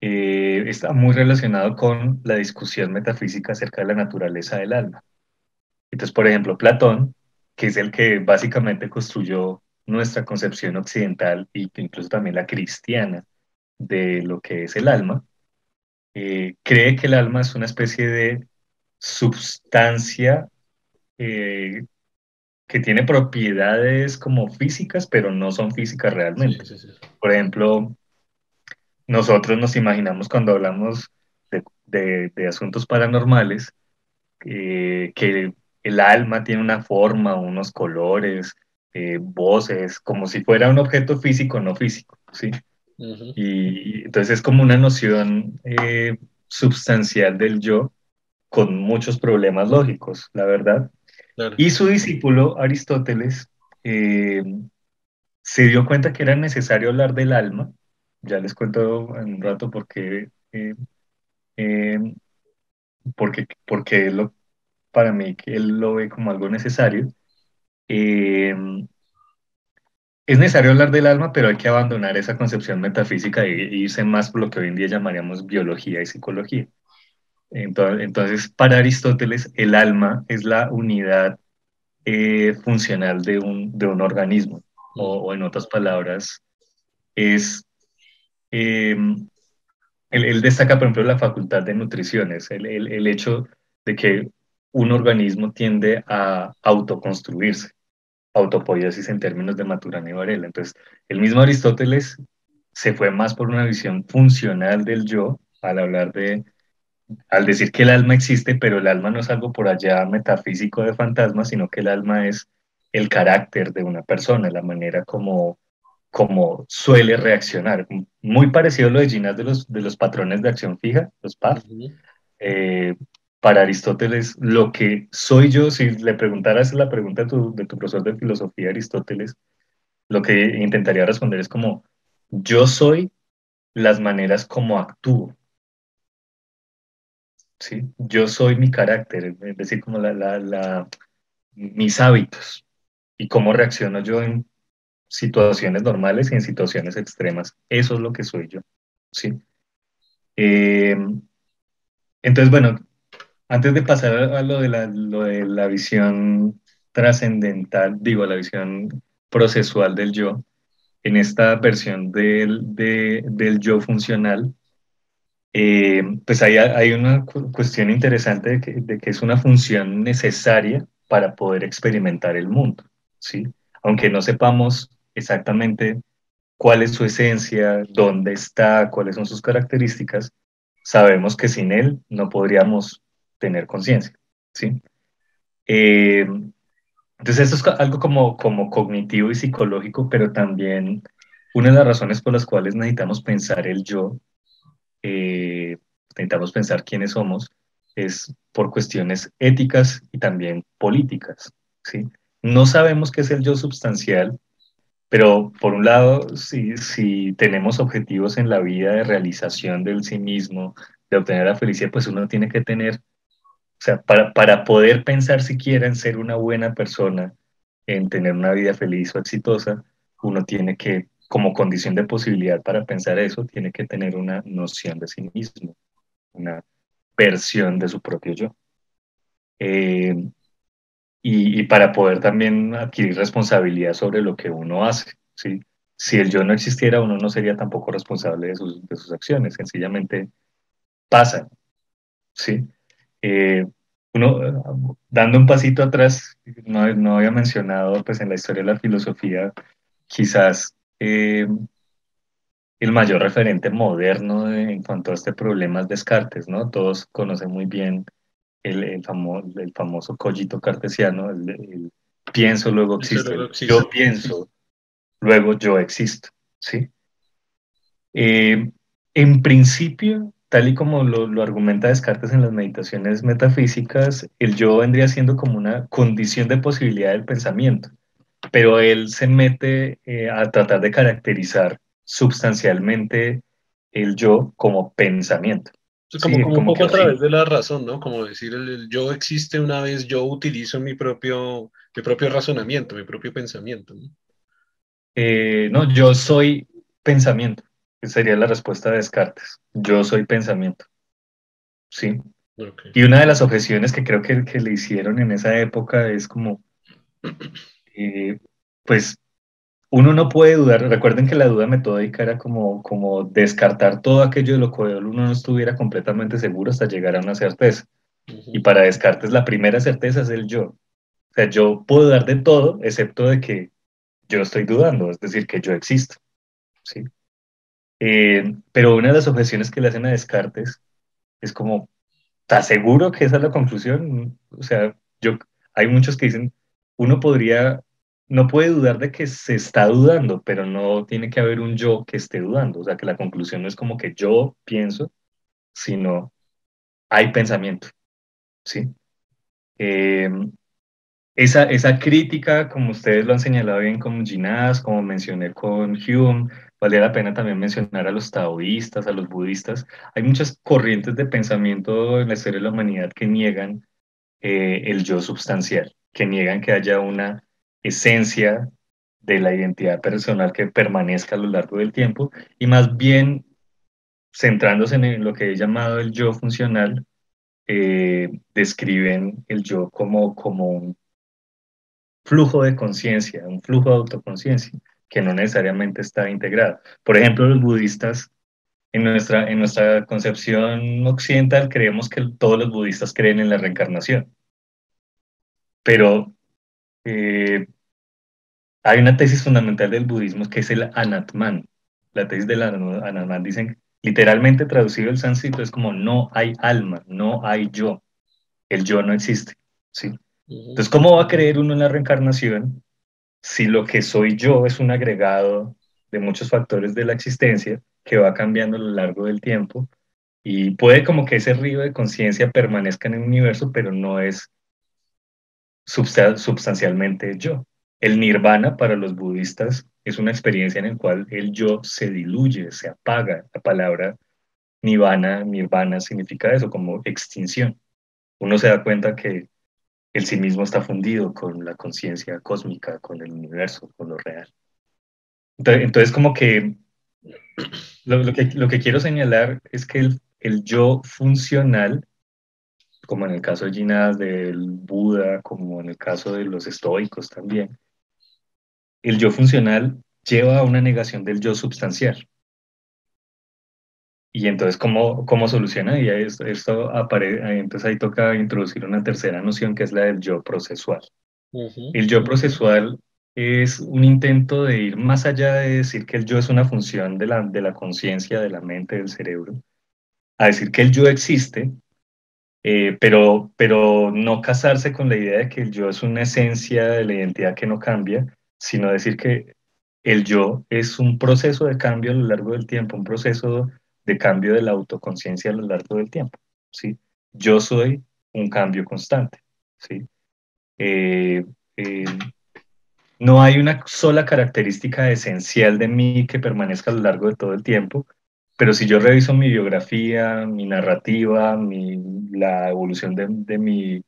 eh, está muy relacionado con la discusión metafísica acerca de la naturaleza del alma. Entonces, por ejemplo, Platón, que es el que básicamente construyó nuestra concepción occidental y incluso también la cristiana de lo que es el alma, eh, cree que el alma es una especie de substancia eh, que tiene propiedades como físicas, pero no son físicas realmente. Por ejemplo, nosotros nos imaginamos cuando hablamos de, asuntos paranormales eh, que el alma tiene una forma, unos colores, eh, voces, como si fuera un objeto físico, no físico, ¿sí? Y entonces es como una noción eh, substancial del yo con muchos problemas lógicos, la verdad. Y su discípulo Aristóteles eh, se dio cuenta que era necesario hablar del alma. Ya les cuento en un rato por qué, eh, eh, porque, porque lo, para mí él lo ve como algo necesario. es necesario hablar del alma, pero hay que abandonar esa concepción metafísica e irse más por lo que hoy en día llamaríamos biología y psicología. Entonces, para Aristóteles, el alma es la unidad eh, funcional de un, de un organismo, o, en otras palabras, es... Em, él, destaca, por ejemplo, la facultad de nutrición, es el, el, el hecho de que un organismo tiende a autoconstruirse, autopoiesis en términos de Maturana y Varela. Entonces, el mismo Aristóteles se fue más por una visión funcional del yo al hablar de al decir que el alma existe, pero el alma no es algo por allá metafísico de fantasmas, sino que el alma es el carácter de una persona, la manera como, como suele reaccionar. Muy parecido a lo de Ginas de los, de los patrones de acción fija, los PAF. Eh, para Aristóteles, lo que soy yo, si le preguntaras la pregunta de tu, de tu profesor de filosofía, Aristóteles, lo que intentaría responder es como, yo soy las maneras como actúo. ¿Sí? Yo soy mi carácter, es decir, como la, la, mis hábitos y cómo reacciono yo en situaciones normales y en situaciones extremas. Eso es lo que soy yo, ¿sí? Eh, entonces, bueno, antes de pasar a lo de la, lo de la visión trascendental, digo, la visión procesual del yo, en esta versión del, del yo funcional, eh, pues hay, hay, una cuestión interesante de que, de que, es una función necesaria para poder experimentar el mundo, ¿sí? Aunque no sepamos exactamente cuál es su esencia, dónde está, cuáles son sus características, sabemos que sin él no podríamos tener conciencia, ¿sí? Eh, entonces esto es algo como, como cognitivo y psicológico, pero también una de las razones por las cuales necesitamos pensar el yo eh, pensar quiénes somos, es por cuestiones éticas y también políticas. ¿sí? No sabemos qué es el yo sustancial, pero por un lado, si, si tenemos objetivos en la vida de realización del sí mismo, de obtener la felicidad, pues uno tiene que tener, o sea, para, para poder pensar siquiera en ser una buena persona, en tener una vida feliz o exitosa, uno tiene que como condición de posibilidad para pensar eso, tiene que tener una noción de sí mismo, una versión de su propio yo. Eh, y, para poder también adquirir responsabilidad sobre lo que uno hace. ¿sí? Si el yo no existiera, uno no sería tampoco responsable de sus, de sus acciones, sencillamente pasan. ¿sí? Eh, uno, dando un pasito atrás, no, no, había mencionado pues, en la historia de la filosofía, quizás eh, el mayor referente moderno en cuanto a este problema es Descartes, ¿no? Todos conocen muy bien el, el, el famoso cogito cartesiano, el, pienso, luego existo, yo pienso, luego yo existo, ¿sí? Eh, en principio, tal y como lo, lo, argumenta Descartes en las meditaciones metafísicas, el yo vendría siendo como una condición de posibilidad del pensamiento, pero él se mete eh, a tratar de caracterizar sustancialmente el yo como pensamiento como, como, un poco a través de la razón, ¿no? Como decir, el, yo existe una vez, yo utilizo mi propio, mi propio razonamiento, mi propio pensamiento. ¿no? Eh, no, yo soy pensamiento, sería la respuesta de Descartes. Yo soy pensamiento. Sí. Y una de las objeciones que creo que, que, le hicieron en esa época es como, eh, pues uno no puede dudar, recuerden que la duda metódica era como, como descartar todo aquello de lo cual uno no estuviera completamente seguro hasta llegar a una certeza. Y para Descartes la primera certeza es el yo. O sea, yo puedo dudar de todo excepto de que yo estoy dudando, es decir, que yo existo. ¿sí? Eh, pero una de las objeciones que le hacen a Descartes es como, ¿estás seguro que esa es la conclusión? O sea, yo, hay muchos que dicen, uno podría no puede dudar de que se está dudando, pero no tiene que haber un yo que esté dudando. O sea, que la conclusión no es como que yo pienso, sino hay pensamiento. ¿Sí? Em, esa, esa crítica, como ustedes lo han señalado bien con Ginás, como mencioné con Hume, vale la pena también mencionar a los taoístas, a los budistas. Hay muchas corrientes de pensamiento en la historia de la humanidad que niegan eh, el yo substancial, que niegan que haya una esencia de la identidad personal que permanezca a lo largo del tiempo y más bien centrándose en lo que he llamado el yo funcional, eh, describen el yo como, como un flujo de conciencia, un flujo de autoconciencia, que no necesariamente está integrado. Por ejemplo, los budistas, en nuestra, en nuestra concepción occidental, creemos que todos los budistas creen en la reencarnación. Pero eh, hay una tesis fundamental del budismo que es el anatman. La tesis del anatman dicen, literalmente traducido el sánscrito, es como no hay alma, no hay yo. El yo no existe. ¿sí? Entonces, ¿cómo va a creer uno en la reencarnación si lo que soy yo es un agregado de muchos factores de la existencia que va cambiando a lo largo del tiempo? Y puede como que ese río de conciencia permanezca en el universo, pero no es sustancialmente yo. El nirvana para los budistas es una experiencia en la cual el yo se diluye, se apaga. La palabra nirvana, nirvana significa eso, como extinción. Uno se da cuenta que el sí mismo está fundido con la conciencia cósmica, con el universo, con lo real. Entonces, como que lo, que lo, que quiero señalar es que el, el yo funcional como en el caso de Ginás, del Buda, como en el caso de los estoicos también, el yo funcional lleva a una negación del yo sustancial. Y entonces, ¿cómo, cómo soluciona? Y esto, esto aparece, entonces ahí toca introducir una tercera noción que es la del yo procesual. El yo procesual es un intento de ir más allá de decir que el yo es una función de la, de la conciencia, de la mente, del cerebro, a decir que el yo existe eh, pero, pero no casarse con la idea de que el yo es una esencia de la identidad que no cambia, sino decir que el yo es un proceso de cambio a lo largo del tiempo, un proceso de cambio de la autoconciencia a lo largo del tiempo. ¿sí? Yo soy un cambio constante. ¿sí? Eh, eh, no hay una sola característica esencial de mí que permanezca a lo largo de todo el tiempo, pero si yo reviso mi biografía, mi narrativa, mi, la evolución de, de, mi,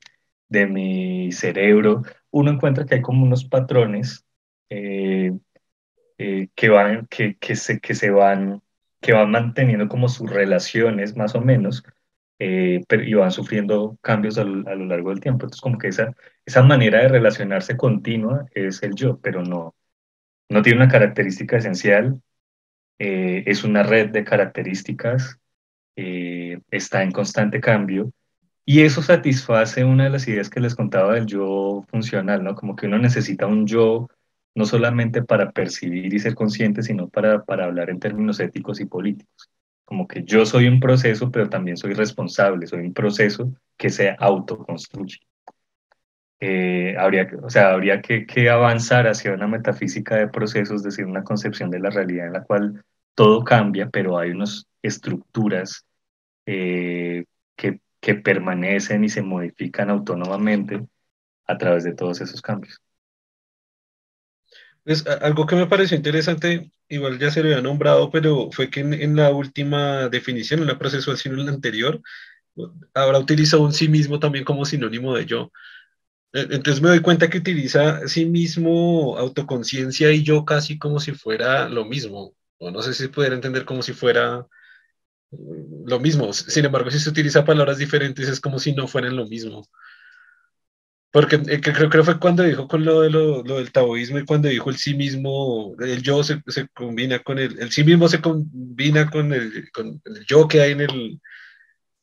de mi cerebro, uno encuentra que hay como unos patrones eh, eh, que, van, que, que, se, que, se van, que van manteniendo como sus relaciones más o menos eh, pero, y van sufriendo cambios a lo, a lo, largo del tiempo. Entonces, como que esa, esa manera de relacionarse continua es el yo, pero no, no tiene una característica esencial, eh, es una red de características, eh, está en constante cambio. Y eso satisface una de las ideas que les contaba del yo funcional, ¿no? Como que uno necesita un yo no solamente para percibir y ser consciente, sino para, para hablar en términos éticos y políticos como que yo soy un proceso, pero también soy responsable, soy un proceso que se autoconstruye. Eh, habría, o sea, habría que, que, avanzar hacia una metafísica de procesos, es decir, una concepción de la realidad en la cual todo cambia, pero hay unas estructuras eh, que, que permanecen y se modifican autónomamente a través de todos esos cambios. Es algo que me pareció interesante, igual ya se lo había nombrado, pero fue que en, la última definición, en la procesuación en la anterior, ahora utiliza un sí mismo también como sinónimo de yo. E, entonces me doy cuenta que utiliza sí mismo, autoconciencia y yo casi como si fuera lo mismo. O no sé si pudiera entender como si fuera mm, lo mismo. Sin embargo, si se utiliza palabras diferentes es como si no fueran lo mismo. Porque eh, creo que fue cuando dijo con lo, de lo, lo, del taoísmo y cuando dijo el sí mismo, el yo se, se combina con el, el sí mismo se combina con el, con el yo que hay en el,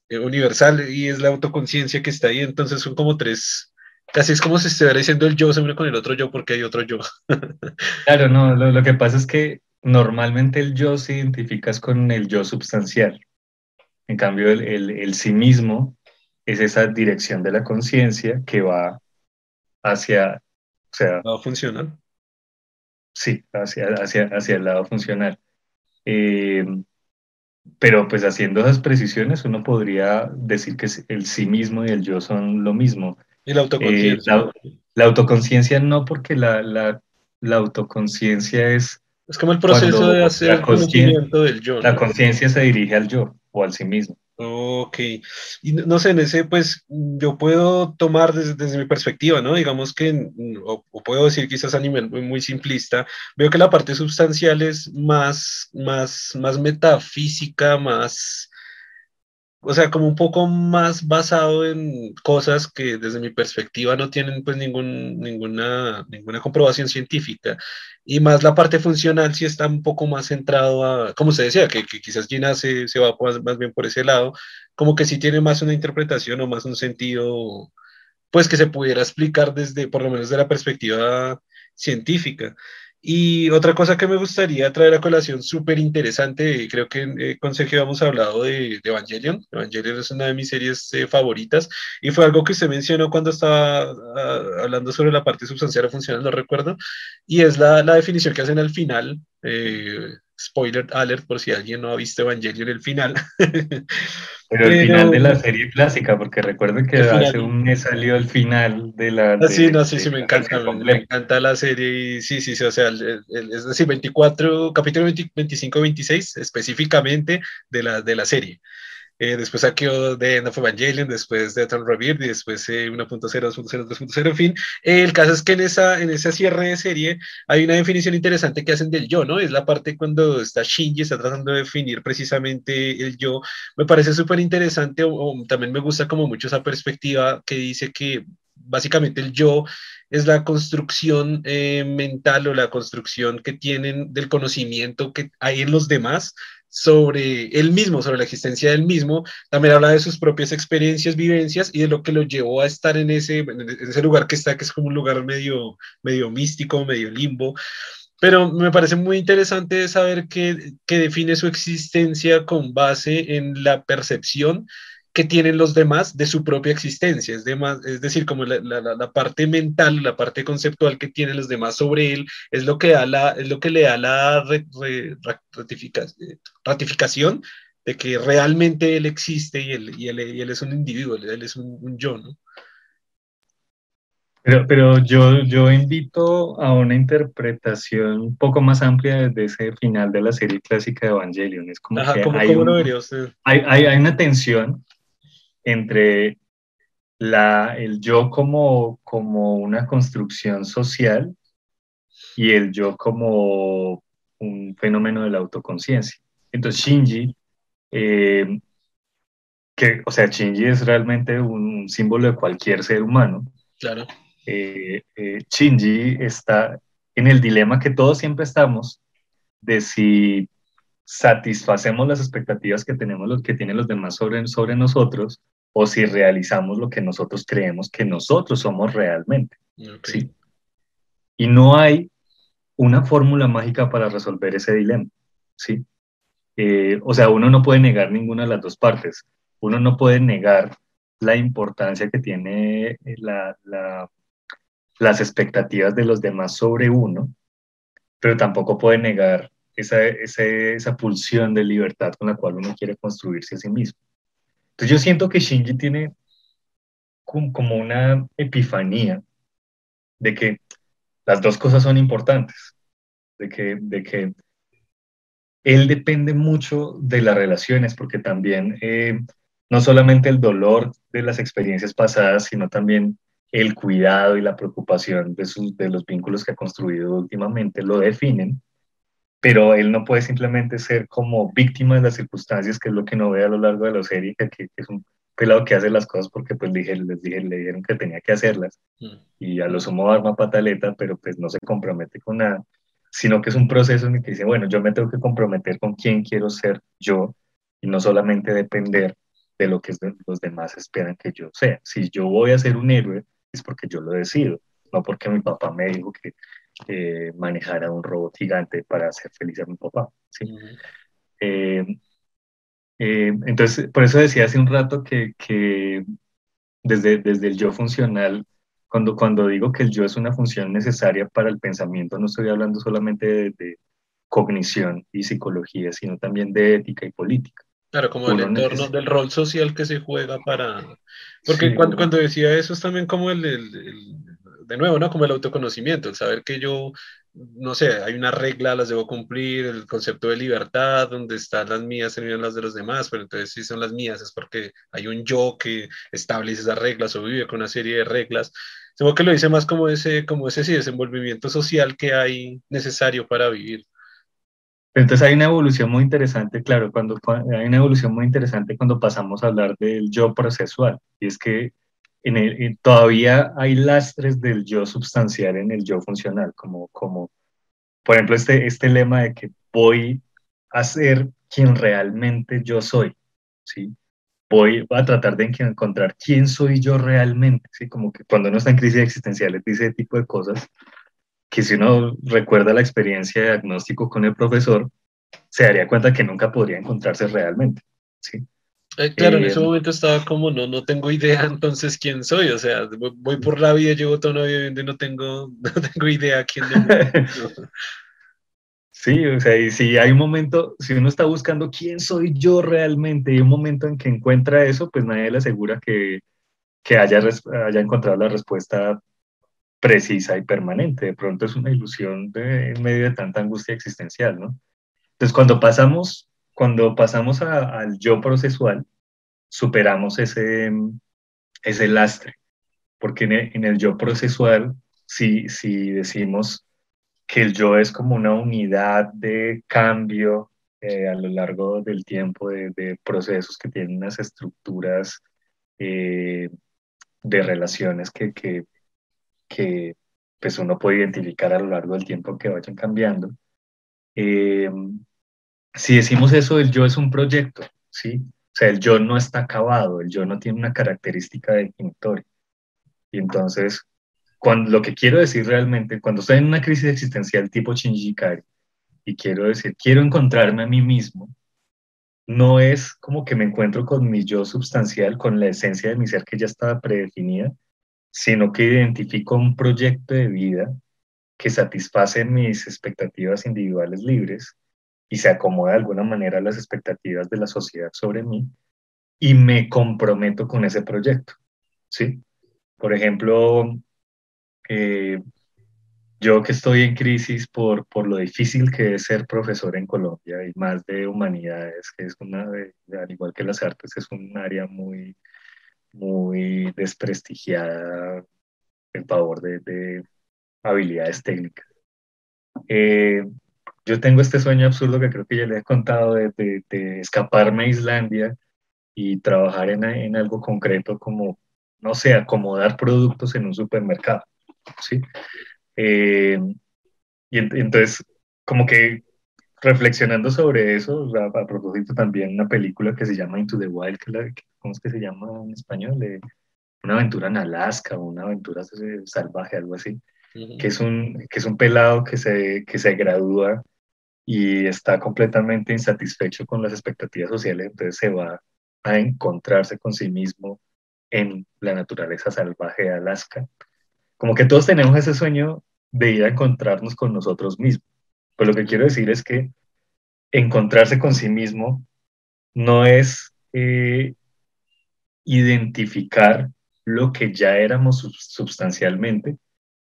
el universal y es la autoconciencia que está ahí. Entonces son como tres, casi es como si estuviera diciendo el yo se une con el otro yo porque hay otro yo. claro, no, lo, lo que pasa es que normalmente el yo se identifica con el yo substancial. En cambio, el, el, el sí mismo es esa dirección de la conciencia que va hacia, o sea, ¿El lado funcional? Sí, hacia, hacia, hacia el lado funcional. Eh, pero pues haciendo esas precisiones uno podría decir que el sí mismo y el yo son lo mismo. Y la autoconciencia. Eh, la, la, autoconciencia no, porque la, la, la autoconciencia es... Es como el proceso de hacer el conocimiento del yo. La conciencia se dirige al yo o al sí mismo. Ok, y no sé, en ese, pues yo puedo tomar desde, desde mi perspectiva, ¿no? Digamos que, o, o, puedo decir quizás a nivel muy, muy, simplista, veo que la parte sustancial es más, más, más metafísica, más, o sea, como un poco más basado en cosas que desde mi perspectiva no tienen pues ningún, ninguna, ninguna comprobación científica. Y más la parte funcional sí está un poco más centrado a, como se decía, que, que quizás Gina se, se va más, más, bien por ese lado, como que sí tiene más una interpretación o más un sentido, pues que se pudiera explicar desde, por lo menos de la perspectiva científica. Y otra cosa que me gustaría traer a colación súper interesante, creo que eh, con Sergio hemos hablado de, de, Evangelion. Evangelion es una de mis series eh, favoritas y fue algo que usted mencionó cuando estaba uh, hablando sobre la parte sustancial o funcional, no recuerdo, y es la, la definición que hacen al final. Eh, spoiler alert por si alguien no ha visto Evangelion el final. Pero el final de la serie clásica, porque recuerden que hace un mes salió el final de la... Ah, sí, no, sí, sí, me encanta, me, me, encanta la serie y sí, sí, sí, o sea, el, el, es decir, 24, capítulo 20, 25, 26 específicamente de la, de la serie. Eh, después saqueó de End of Evangelion, después de Eternal Rebirth y después eh, 1.0, 2.0, 3.0, en fin. Eh, el caso es que en, esa, en ese cierre de serie hay una definición interesante que hacen del yo, ¿no? Es la parte cuando está Shinji, está tratando de definir precisamente el yo. Me parece súper interesante, o, o también me gusta como mucho esa perspectiva que dice que básicamente el yo es la construcción eh, mental o la construcción que tienen del conocimiento que hay en los demás sobre él mismo, sobre la existencia del mismo, también habla de sus propias experiencias, vivencias y de lo que lo llevó a estar en ese, en ese lugar que está, que es como un lugar medio, medio místico, medio limbo. Pero me parece muy interesante saber que, que define su existencia con base en la percepción que tienen los demás de su propia existencia, es, de más, es decir, como la, la, la, parte mental, la parte conceptual que tienen los demás sobre él, es lo que, da la, es lo que le da la re, re, ratifica, ratificación de que realmente él existe y él, y él, y él es un individuo, él es un, un yo, ¿no? Pero, pero yo, yo invito a una interpretación un poco más amplia desde ese final de la serie clásica de Evangelion. Es como Ajá, que ¿cómo, hay, cómo un, lo vería usted? Hay, hay, hay, una tensión entre la, el yo como, como una construcción social y el yo como un fenómeno de la autoconciencia. Entonces Shinji eh, que, o sea, Shinji es realmente un símbolo de cualquier ser humano. Claro. Eh, eh, Shinji está en el dilema que todos siempre estamos de si satisfacemos las expectativas que tenemos, lo que tienen los demás sobre, sobre nosotros, o si realizamos lo que nosotros creemos que nosotros somos realmente. ¿sí? Y no hay una fórmula mágica para resolver ese dilema. ¿sí? Eh, o sea, uno no puede negar ninguna de las dos partes. Uno no puede negar la importancia que tiene eh, la, las expectativas de los demás sobre uno, pero tampoco puede negar esa, esa, pulsión de libertad con la cual uno quiere construirse a sí mismo. Entonces yo siento que Shinji tiene como una epifanía de que las dos cosas son importantes, de que, de que él depende mucho de las relaciones, porque también eh, no solamente el dolor de las experiencias pasadas, sino también el cuidado y la preocupación de, sus, de los vínculos que ha construido últimamente lo definen, pero él no puede simplemente ser como víctima de las circunstancias, que es lo que no ve a lo largo de la serie, que, es un pelado que hace las cosas porque pues dije, les dije, le dijeron que tenía que hacerlas mm. y a lo sumo arma pataleta, pero pues no se compromete con nada sino que es un proceso en el que dice, bueno, yo me tengo que comprometer con quién quiero ser yo y no solamente depender de lo que los demás esperan que yo sea. Si yo voy a ser un héroe, es porque yo lo decido, no porque mi papá me dijo que manejara un robot gigante para hacer feliz a mi papá. ¿sí? Eh, eh, entonces, por eso decía hace un rato que, que desde, desde el yo funcional cuando, cuando digo que el yo es una función necesaria para el pensamiento, no estoy hablando solamente de, cognición y psicología, sino también de ética y política. Claro, como el entorno del rol social que se juega para... Porque cuando, cuando, decía eso es también como el, el, de nuevo, ¿no? Como el autoconocimiento, el saber que yo no sé, hay una regla, las debo cumplir, el concepto de libertad, donde están las mías, terminan las de los demás, pero entonces si son las mías es porque hay un yo que establece esas reglas o vive con una serie de reglas. Tengo que lo dice más como ese, como ese sí, desenvolvimiento social que hay necesario para vivir. Entonces hay una evolución muy interesante, claro, cuando, hay una evolución muy interesante cuando pasamos a hablar del yo procesual, y es que en el, todavía hay lastres del yo substancial en el yo funcional, como, como por ejemplo este, este lema de que voy a ser quien realmente yo soy, ¿sí? Voy a tratar de encontrar quién soy yo realmente, ¿sí? Como que cuando uno está en crisis existenciales dice ese tipo de cosas, que si uno recuerda la experiencia de diagnóstico con el profesor, se daría cuenta que nunca podría encontrarse realmente, ¿sí? Eh, claro, en ese momento estaba como, no, no tengo idea entonces quién soy, o sea, voy, por la vida, llevo toda una vida viviendo y no tengo, no tengo idea quién soy. Sí, o sea, y si hay un momento, si uno está buscando quién soy yo realmente, y un momento en que encuentra eso, pues nadie le asegura que, que haya, haya encontrado la respuesta precisa y permanente. De pronto es una ilusión de, en medio de tanta angustia existencial, ¿no? Entonces, cuando pasamos cuando pasamos al yo procesual, superamos ese, ese lastre, porque en el, yo procesual, si, si decimos que el yo es como una unidad de cambio eh, a lo largo del tiempo, de, procesos que tienen unas estructuras eh, de relaciones que, que, que, pues uno puede identificar a lo largo del tiempo que vayan cambiando. Eh, si decimos eso, el yo es un proyecto, ¿sí? O sea, el yo no está acabado, el yo no tiene una característica definitoria. Y entonces, cuando, lo que quiero decir realmente, cuando estoy en una crisis existencial tipo Shinjikari, y quiero decir, quiero encontrarme a mí mismo, no es como que me encuentro con mi yo substancial, con la esencia de mi ser que ya estaba predefinida, sino que identifico un proyecto de vida que satisface mis expectativas individuales libres y se acomoda de alguna manera a las expectativas de la sociedad sobre mí y me comprometo con ese proyecto. ¿sí? Por ejemplo, eh, yo que estoy en crisis por, por lo difícil que es ser profesor en Colombia y más de humanidades, que es una, al igual que las artes, es un área muy, muy desprestigiada en favor de, de habilidades técnicas. Eh, yo tengo este sueño absurdo que creo que ya le he contado de, de, escaparme a Islandia y trabajar en, en algo concreto como, no sé, acomodar productos en un supermercado, ¿sí? Eh, y entonces, como que reflexionando sobre eso, a, propósito también una película que se llama Into the Wild, que ¿cómo es que se llama en español? una aventura en Alaska, una aventura salvaje, algo así, que, es un, que es un pelado que se, que se gradúa y está completamente insatisfecho con las expectativas sociales, entonces se va a encontrarse con sí mismo en la naturaleza salvaje de Alaska. Como que todos tenemos ese sueño de ir a encontrarnos con nosotros mismos. Pues lo que quiero decir es que encontrarse con sí mismo no es eh, identificar lo que ya éramos sustancialmente,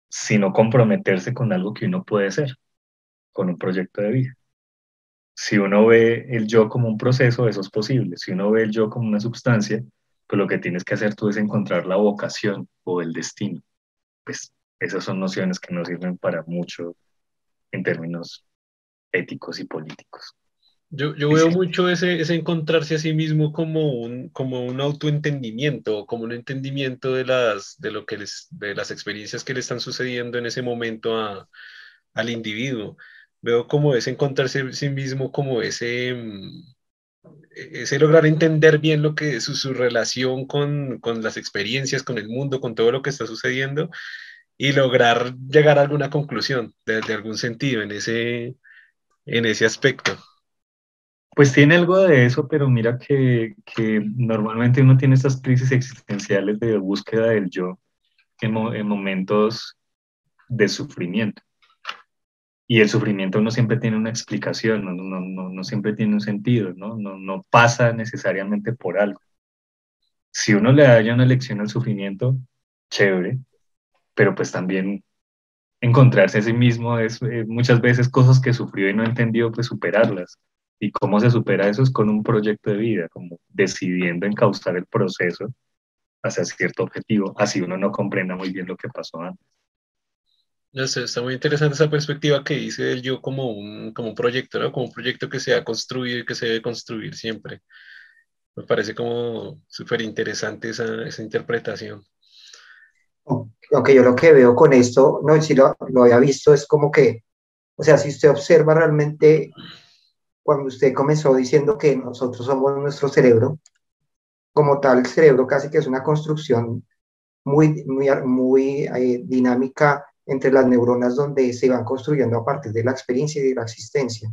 sino comprometerse con algo que uno puede ser, con un proyecto de vida. Si uno ve el yo como un proceso, eso es posible. Si uno ve el yo como una sustancia, pues lo que tienes que hacer tú es encontrar la vocación o el destino. Pues esas son nociones que no sirven para mucho en términos éticos y políticos. Yo, yo veo mucho ese, ese, encontrarse a sí mismo como un, como un autoentendimiento, como un entendimiento de las, de lo que les, de las experiencias que le están sucediendo en ese momento a, al individuo. Veo como ese encontrarse sí mismo como ese, mm, ese lograr entender bien lo que su, su relación con, con las experiencias, con el mundo, con todo lo que está sucediendo y lograr llegar a alguna conclusión de, de algún sentido en ese, en ese aspecto. Pues tiene algo de eso, pero mira que, que normalmente uno tiene estas crisis existenciales de búsqueda del yo en, en, momentos de sufrimiento. Y el sufrimiento no siempre tiene una explicación, no, no, no, no siempre tiene un sentido, ¿no? ¿no? No pasa necesariamente por algo. Si uno le da una lección al sufrimiento, chévere, pero pues también encontrarse a sí mismo es eh, muchas veces cosas que sufrió y no entendió, pues superarlas. ¿Y cómo se supera eso? Es con un proyecto de vida, como decidiendo encauzar el proceso hacia cierto objetivo, así uno no comprenda muy bien lo que pasó antes. No sé, está muy interesante esa perspectiva que dice del yo como un, como un proyecto, ¿no? Como un proyecto que se ha construido y que se debe construir siempre. Me parece como súper interesante esa, esa interpretación. Aunque yo lo que veo con esto, no, si lo, lo había visto, es como que, o sea, si usted observa realmente cuando usted comenzó diciendo que nosotros somos nuestro cerebro, como tal, el cerebro casi que es una construcción muy, muy, muy eh, dinámica entre las neuronas donde se van construyendo a partir de la experiencia y de la existencia.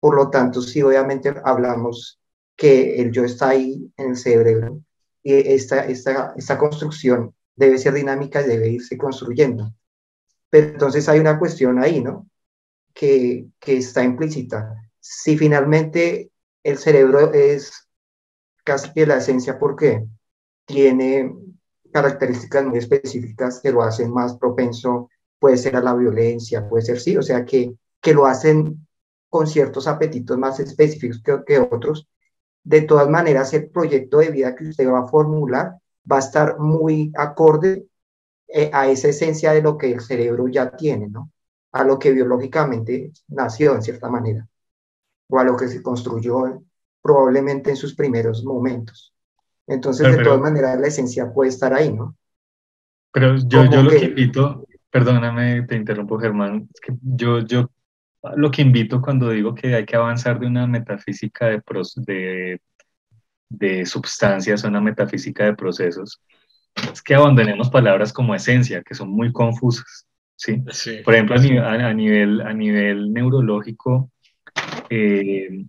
Por lo tanto, sí, obviamente hablamos que el yo está ahí en el cerebro y esta, esta, esta construcción debe ser dinámica y debe irse construyendo. Pero entonces hay una cuestión ahí, ¿no? Que, que está implícita si finalmente el cerebro es casi que la esencia porque tiene características muy específicas que lo hacen más propenso, puede ser a la violencia, puede ser sí, o sea que, que lo hacen con ciertos apetitos más específicos que, que otros. De todas maneras, el proyecto de vida que usted va a formular va a estar muy acorde eh, a esa esencia de lo que el cerebro ya tiene, ¿no? A lo que biológicamente nació en cierta manera o a lo que se construyó probablemente en sus primeros momentos. Entonces, de todas maneras, la esencia puede estar ahí, ¿no? Pero yo, yo lo que, invito, perdóname, te interrumpo, Germán, es que yo, yo lo que invito cuando digo que hay que avanzar de una metafísica de, de, de sustancias a una metafísica de procesos, es que abandonemos palabras como esencia, que son muy confusas. ¿sí? Por ejemplo, a, a, nivel, a nivel neurológico, eh,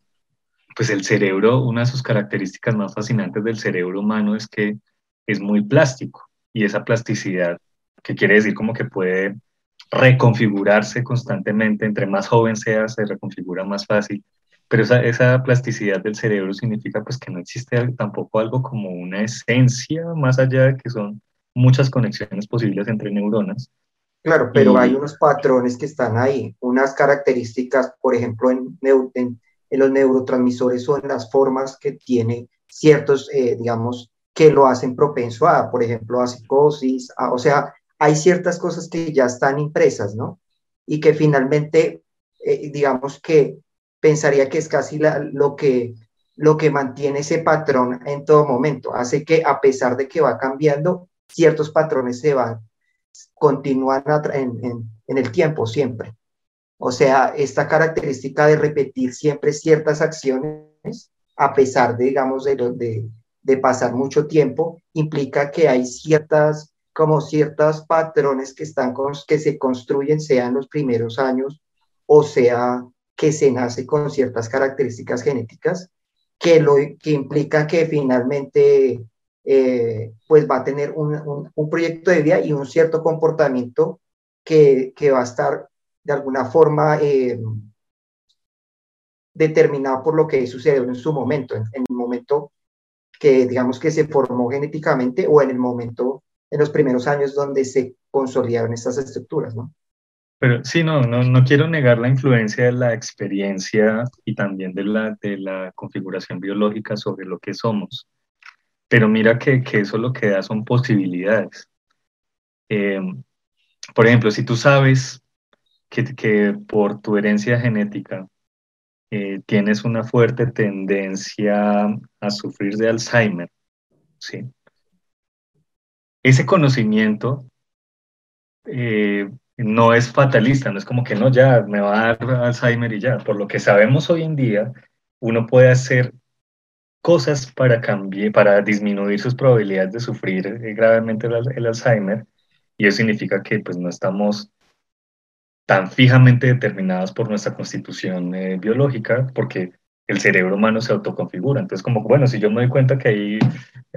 pues el cerebro, una de sus características más fascinantes del cerebro humano es que es muy plástico y esa plasticidad, que quiere decir como que puede reconfigurarse constantemente, entre más joven sea, se reconfigura más fácil, pero esa, esa plasticidad del cerebro significa pues que no existe tampoco algo como una esencia, más allá de que son muchas conexiones posibles entre neuronas, Claro, pero hay unos patrones que están ahí, unas características, por ejemplo, en, en, los neurotransmisores o en las formas que tiene ciertos, eh, digamos, que lo hacen propenso a, por ejemplo, a psicosis, o sea, hay ciertas cosas que ya están impresas, ¿no? Y que finalmente, eh, digamos que pensaría que es casi lo que lo que mantiene ese patrón en todo momento. Hace que a pesar de que va cambiando, ciertos patrones se van, continúan en, el tiempo siempre. O sea, esta característica de repetir siempre ciertas acciones, a pesar de, digamos, de pasar mucho tiempo, implica que hay ciertas, como ciertos patrones que, están, que se construyen, sea en los primeros años o sea que se nace con ciertas características genéticas, que, lo, que implica que finalmente eh, pues va a tener un, un, proyecto de vida y un cierto comportamiento que, que va a estar de alguna forma eh, determinado por lo que sucedió en su momento, en, el momento que digamos que se formó genéticamente o en el momento, en los primeros años donde se consolidaron estas estructuras, ¿no? Pero sí, no, no, no quiero negar la influencia de la experiencia y también de la, de la configuración biológica sobre lo que somos. Pero mira que, que eso lo que da son posibilidades. Eh, por ejemplo, si tú sabes que, por tu herencia genética eh, tienes una fuerte tendencia a sufrir de Alzheimer, ¿sí? Ese conocimiento eh, no es fatalista, no es como que no, ya me va a dar Alzheimer y ya. Por lo que sabemos hoy en día, uno puede hacer cosas para cambiar, para disminuir sus probabilidades de sufrir eh, gravemente el, Alzheimer, y eso significa que pues no estamos tan fijamente determinadas por nuestra constitución eh, biológica, porque el cerebro humano se autoconfigura. Entonces, como, bueno, si yo me doy cuenta que hay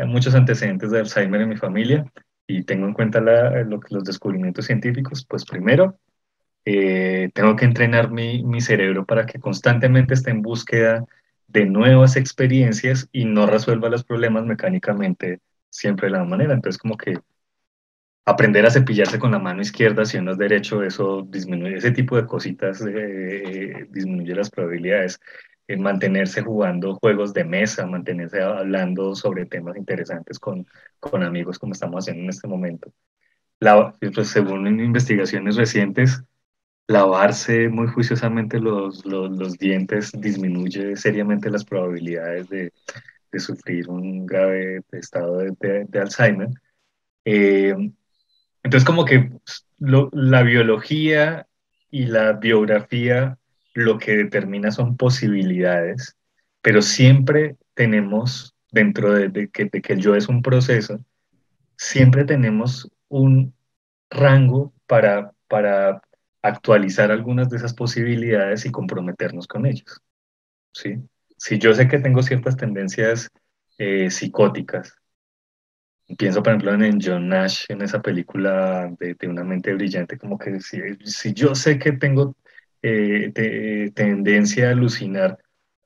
muchos antecedentes de Alzheimer en mi familia y tengo en cuenta los descubrimientos científicos, pues primero eh, tengo que entrenar mi, mi cerebro para que constantemente esté en búsqueda de nuevas experiencias y no resuelva los problemas mecánicamente siempre de la misma manera. Entonces, como que aprender a cepillarse con la mano izquierda si uno es derecho, eso disminuye, ese tipo de cositas eh, disminuye las probabilidades. En mantenerse jugando juegos de mesa, mantenerse hablando sobre temas interesantes con, con amigos como estamos haciendo en este momento. La, pues, según investigaciones recientes, lavarse muy juiciosamente los, los, los, dientes disminuye seriamente las probabilidades de, de sufrir un grave estado de, de, Alzheimer. Eh, entonces, como que la biología y la biografía lo que determina son posibilidades, pero siempre tenemos, dentro de, que, de que el yo es un proceso, siempre tenemos un rango para, para actualizar algunas de esas posibilidades y comprometernos con ellos. ¿sí? Si yo sé que tengo ciertas tendencias eh, psicóticas, Pienso, por ejemplo, en John Nash, en esa película de, Una mente brillante, como que si, si yo sé que tengo eh, tendencia a alucinar,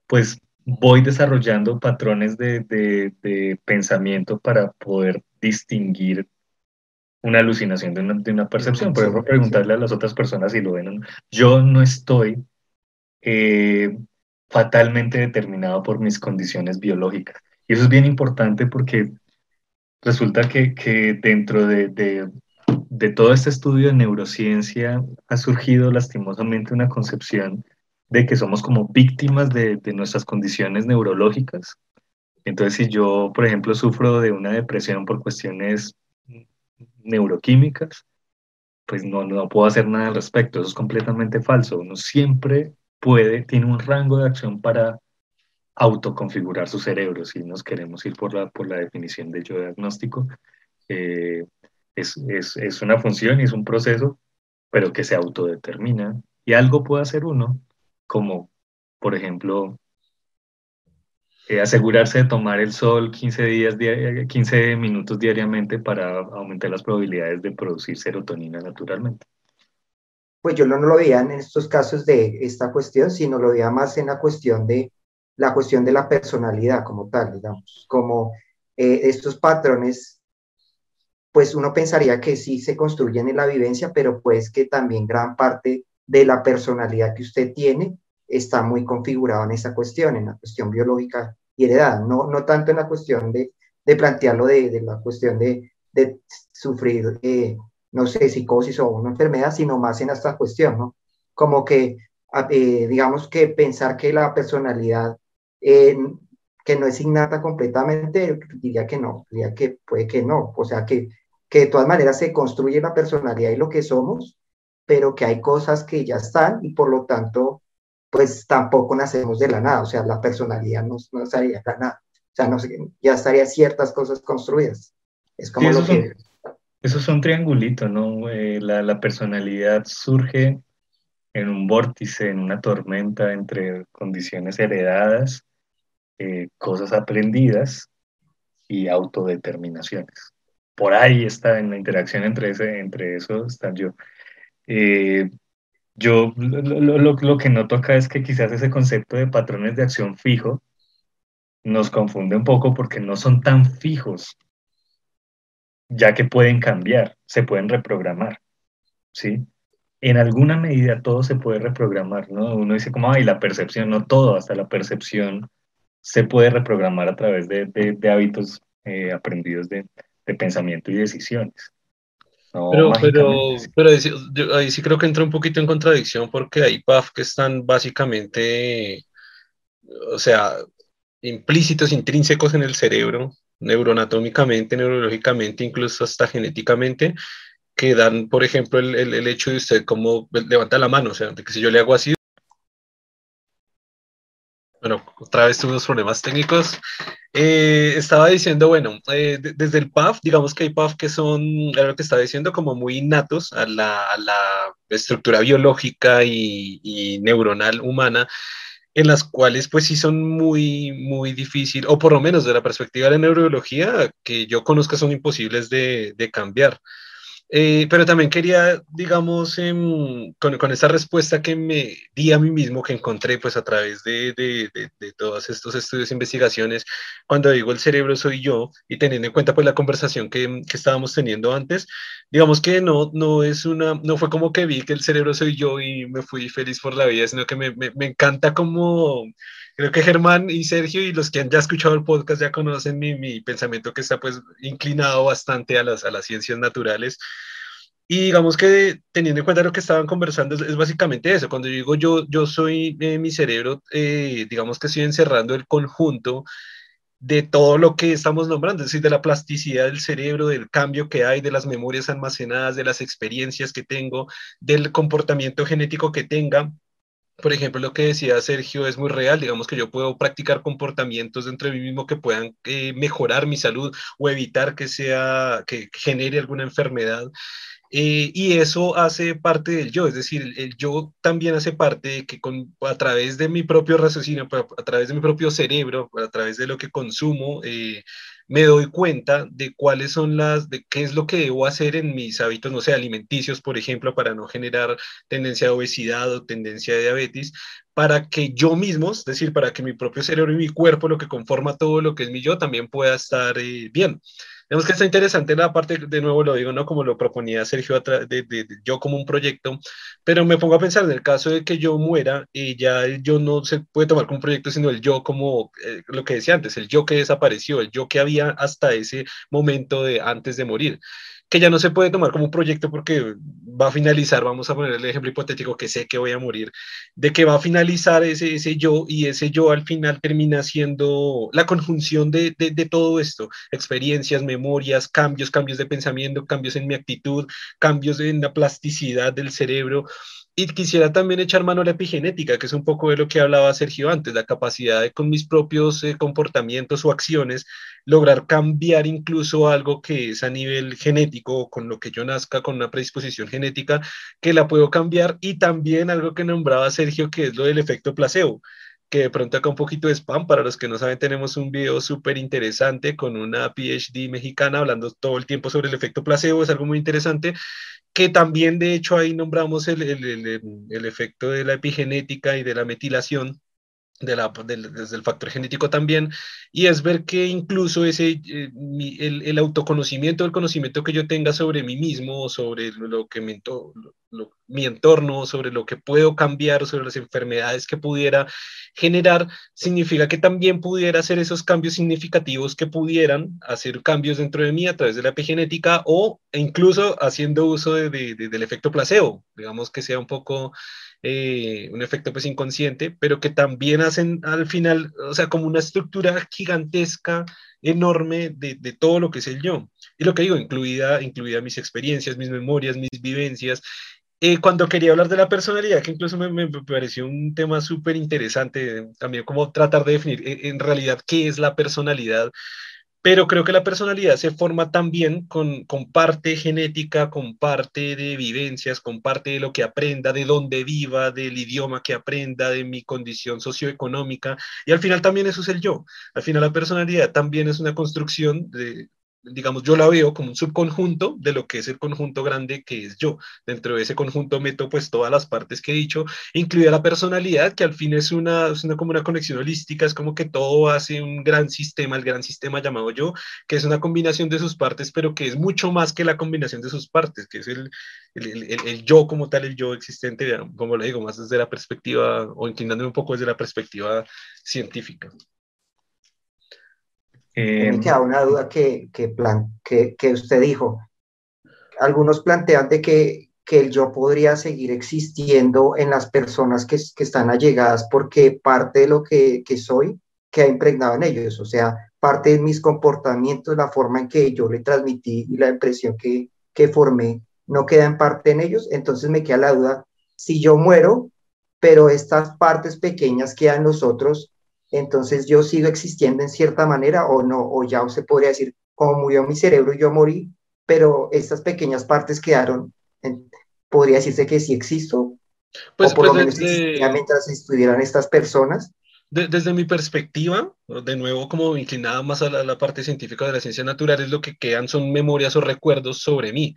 pues voy desarrollando patrones de, de, pensamiento para poder distinguir una alucinación de una, de una percepción. Por ejemplo, preguntarle a las otras personas si lo ven. Yo no estoy eh, fatalmente determinado por mis condiciones biológicas. Y eso es bien importante porque resulta que, que dentro de, de, de, todo este estudio de neurociencia ha surgido lastimosamente una concepción de que somos como víctimas de, nuestras condiciones neurológicas. Entonces, si yo, por ejemplo, sufro de una depresión por cuestiones neuroquímicas, pues no, no puedo hacer nada al respecto. Eso es completamente falso. Uno siempre puede, tiene un rango de acción para autoconfigurar su cerebro, si nos queremos ir por la, por la definición de yo diagnóstico. Eh, es, es, es, una función y es un proceso, pero que se autodetermina. Y algo puede hacer uno, como por ejemplo eh, asegurarse de tomar el sol 15, días, 15 minutos diariamente para aumentar las probabilidades de producir serotonina naturalmente. Pues yo no lo veía en estos casos de esta cuestión, sino lo veía más en la cuestión de la cuestión de la personalidad como tal, digamos, como eh, estos patrones, pues uno pensaría que sí se construyen en la vivencia, pero pues que también gran parte de la personalidad que usted tiene está muy configurado en esa cuestión, en la cuestión biológica y heredada, no, no tanto en la cuestión de, de plantearlo de, de, la cuestión de, de sufrir, eh, no sé, psicosis o una enfermedad, sino más en esta cuestión, ¿no? Como que, eh, digamos que pensar que la personalidad que no es innata completamente, diría que no, diría que puede que no, o sea que, que de todas maneras se construye la personalidad y lo que somos, pero que hay cosas que ya están y por lo tanto, pues tampoco nacemos de la nada, o sea, la personalidad no, no estaría de la nada, o sea, no, ya estaría ciertas cosas construidas. Es como lo que... eso es un triangulito, ¿no? Eh, la, la personalidad surge en un vórtice, en una tormenta entre condiciones heredadas eh, cosas aprendidas y autodeterminaciones. Por ahí está en la interacción entre, ese, entre eso, está yo. Eh, yo lo, lo, lo, que noto acá es que quizás ese concepto de patrones de acción fijo nos confunde un poco porque no son tan fijos, ya que pueden cambiar, se pueden reprogramar, ¿sí? En alguna medida todo se puede reprogramar, ¿no? Uno dice como, ay, la percepción, no todo, hasta la percepción se puede reprogramar a través de, de, hábitos eh, aprendidos de, de, pensamiento y decisiones. pero, pero, pero ahí, sí creo que entra un poquito en contradicción porque hay PAF que están básicamente, o sea, implícitos, intrínsecos en el cerebro, neuroanatómicamente, neurológicamente, incluso hasta genéticamente, que dan, por ejemplo, el, el, el hecho de usted como levanta la mano, o sea, de que si yo le hago así, bueno, otra vez tuve unos problemas técnicos. Eh, estaba diciendo, bueno, eh, desde el PAF, digamos que hay PAF que son, era lo que estaba diciendo, como muy innatos a la, a la estructura biológica y, y, neuronal humana, en las cuales pues sí son muy, muy difícil, o por lo menos de la perspectiva de la neurobiología, que yo conozco son imposibles de, de cambiar. Eh, pero también quería, digamos, con, con, esa respuesta que me di a mí mismo, que encontré pues a través de, de, de, todos estos estudios e investigaciones, cuando digo el cerebro soy yo, y teniendo en cuenta pues la conversación que, que, estábamos teniendo antes, digamos que no, no es una, no fue como que vi que el cerebro soy yo y me fui feliz por la vida, sino que me, me, me encanta como Creo que Germán y Sergio y los que han ya escuchado el podcast ya conocen mi, mi pensamiento que está pues inclinado bastante a las, a las ciencias naturales. Y digamos que teniendo en cuenta lo que estaban conversando, es, es básicamente eso. Cuando yo digo yo, yo soy eh, mi cerebro, eh, digamos que estoy encerrando el conjunto de todo lo que estamos nombrando, es decir, de la plasticidad del cerebro, del cambio que hay, de las memorias almacenadas, de las experiencias que tengo, del comportamiento genético que tenga, por ejemplo, lo que decía Sergio es muy real, digamos que yo puedo practicar comportamientos dentro de mí mismo que puedan eh, mejorar mi salud o evitar que sea, que genere alguna enfermedad. Eh, y eso hace parte del yo, es decir, el, yo también hace parte de que con, a través de mi propio raciocinio, a través de mi propio cerebro, a través de lo que consumo, eh, me doy cuenta de cuáles son las, de qué es lo que debo hacer en mis hábitos, no sé, alimenticios, por ejemplo, para no generar tendencia a obesidad o tendencia a diabetes, para que yo mismo, es decir, para que mi propio cerebro y mi cuerpo, lo que conforma todo lo que es mi yo, también pueda estar eh, bien. Vemos que está interesante la parte, de nuevo lo digo, ¿no? Como lo proponía Sergio, de, de, de, yo como un proyecto, pero me pongo a pensar en el caso de que yo muera, y ya el yo no se puede tomar como un proyecto, sino el yo como eh, lo que decía antes, el yo que desapareció, el yo que había hasta ese momento de antes de morir que ya no se puede tomar como un proyecto porque va a finalizar, vamos a poner el ejemplo hipotético que sé que voy a morir, de que va a finalizar ese, ese yo y ese yo al final termina siendo la conjunción de, de, de todo esto, experiencias, memorias, cambios, cambios de pensamiento, cambios en mi actitud, cambios en la plasticidad del cerebro. Y quisiera también echar mano a la epigenética, que es un poco de lo que hablaba Sergio antes, la capacidad de con mis propios eh, comportamientos o acciones lograr cambiar incluso algo que es a nivel genético, con lo que yo nazca con una predisposición genética, que la puedo cambiar. Y también algo que nombraba Sergio, que es lo del efecto placebo que de pronto acá un poquito de spam, para los que no saben, tenemos un video súper interesante con una PhD mexicana hablando todo el tiempo sobre el efecto placebo, es algo muy interesante, que también de hecho ahí nombramos el, el, el, efecto de la epigenética y de la metilación, de la, del, desde el factor genético también, y es ver que incluso ese, eh, el, el, autoconocimiento, el conocimiento que yo tenga sobre mí mismo, sobre lo que mi entorno, sobre lo que puedo cambiar, sobre las enfermedades que pudiera generar, significa que también pudiera hacer esos cambios significativos que pudieran hacer cambios dentro de mí a través de la epigenética o incluso haciendo uso de, del efecto placebo, digamos que sea un poco eh, un efecto pues inconsciente, pero que también hacen al final, o sea, como una estructura gigantesca, enorme de, de todo lo que es el yo. Y lo que digo, incluida, incluida mis experiencias, mis memorias, mis vivencias, eh, cuando quería hablar de la personalidad, que incluso me, me pareció un tema súper interesante, también como tratar de definir eh, en realidad qué es la personalidad, pero creo que la personalidad se forma también con, con parte genética, con parte de vivencias, con parte de lo que aprenda, de dónde viva, del idioma que aprenda, de mi condición socioeconómica, y al final también eso es el yo. Al final la personalidad también es una construcción de, digamos, yo la veo como un subconjunto de lo que es el conjunto grande que es yo. Dentro de ese conjunto meto pues todas las partes que he dicho, incluida la personalidad, que al fin es una, es una como una conexión holística, es como que todo hace un gran sistema, el gran sistema llamado yo, que es una combinación de sus partes, pero que es mucho más que la combinación de sus partes, que es el, el, el, el yo como tal, el yo existente, como lo digo, más desde la perspectiva, o inclinándome un poco desde la perspectiva científica. Eh, me queda una duda que, que, plan, que, que, usted dijo. Algunos plantean de que, que el yo podría seguir existiendo en las personas que, que están allegadas porque parte de lo que, que soy queda impregnado en ellos, o sea, parte de mis comportamientos, la forma en que yo le transmití y la impresión que, que formé no queda en parte en ellos, entonces me queda la duda, si yo muero, pero estas partes pequeñas quedan en nosotros, entonces yo sigo existiendo en cierta manera o no, o ya se podría decir, como murió mi cerebro, yo morí, pero estas pequeñas partes quedaron, podría decirse que sí existo, pues, o por pues lo menos desde, mientras estuvieran estas personas. desde mi perspectiva, de nuevo como inclinada más a la, la parte científica de la ciencia natural, es lo que quedan son memorias o recuerdos sobre mí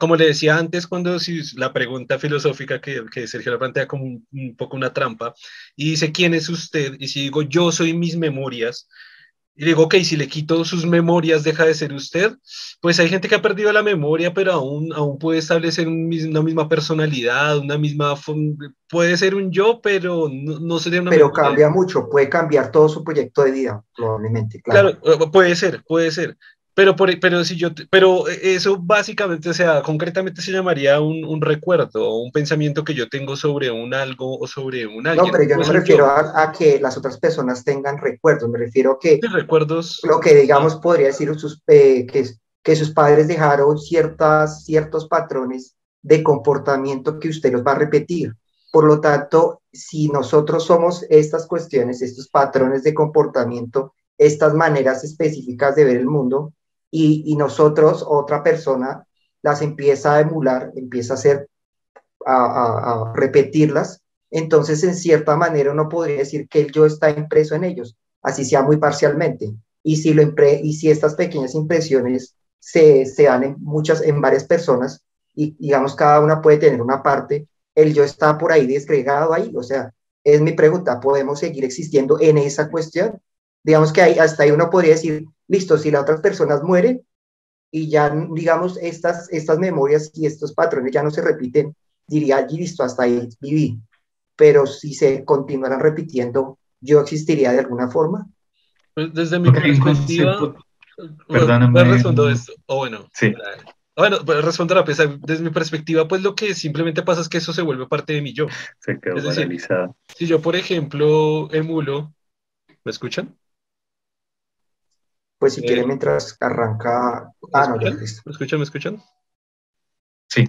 como le decía antes, cuando si, la pregunta filosófica que, que Sergio la plantea como un, poco una trampa, y dice, ¿quién es usted? Y si digo, yo soy mis memorias, y digo, ok, si le quito sus memorias, deja de ser usted, pues hay gente que ha perdido la memoria, pero aún, aún puede establecer una misma personalidad, una misma, puede ser un yo, pero no, no sería una... Pero cambia mucho, puede cambiar todo su proyecto de vida, probablemente. Claro, claro puede ser, puede ser. Pero, por, pero, si yo, pero eso básicamente, o sea, concretamente se llamaría un, un recuerdo o un pensamiento que yo tengo sobre un algo o sobre un alguien. No, pero yo no me refiero a, a, que las otras personas tengan recuerdos, me refiero a que recuerdos, lo que digamos podría decir sus, eh, que, que sus padres dejaron ciertas, ciertos patrones de comportamiento que usted los va a repetir. Por lo tanto, si nosotros somos estas cuestiones, estos patrones de comportamiento, estas maneras específicas de ver el mundo, y, nosotros, otra persona, las empieza a emular, empieza a hacer, a, repetirlas, entonces en cierta manera uno podría decir que el yo está impreso en ellos, así sea muy parcialmente. Y si, lo y si estas pequeñas impresiones se, se dan en muchas, en varias personas, y digamos cada una puede tener una parte, el yo está por ahí desgregado ahí, o sea, es mi pregunta, ¿podemos seguir existiendo en esa cuestión? Digamos que ahí, hasta ahí uno podría decir, listo, si las otras personas mueren y ya, digamos, estas, estas memorias y estos patrones ya no se repiten, diría allí, listo, hasta ahí viví. Pero si se continuaran repitiendo, ¿yo existiría de alguna forma? Pues desde mi perspectiva... Perdóname. respondo esto. O bueno, sí. Bueno, pues respondo a pesar, desde mi perspectiva, pues lo que simplemente pasa es que eso se vuelve parte de mi yo. Se quedó es decir, Si yo, por ejemplo, emulo, ¿me escuchan? Pues si quiere, mientras arranca. Ah, no, ya listo. ¿Me escuchan? ¿Me escuchan? Sí.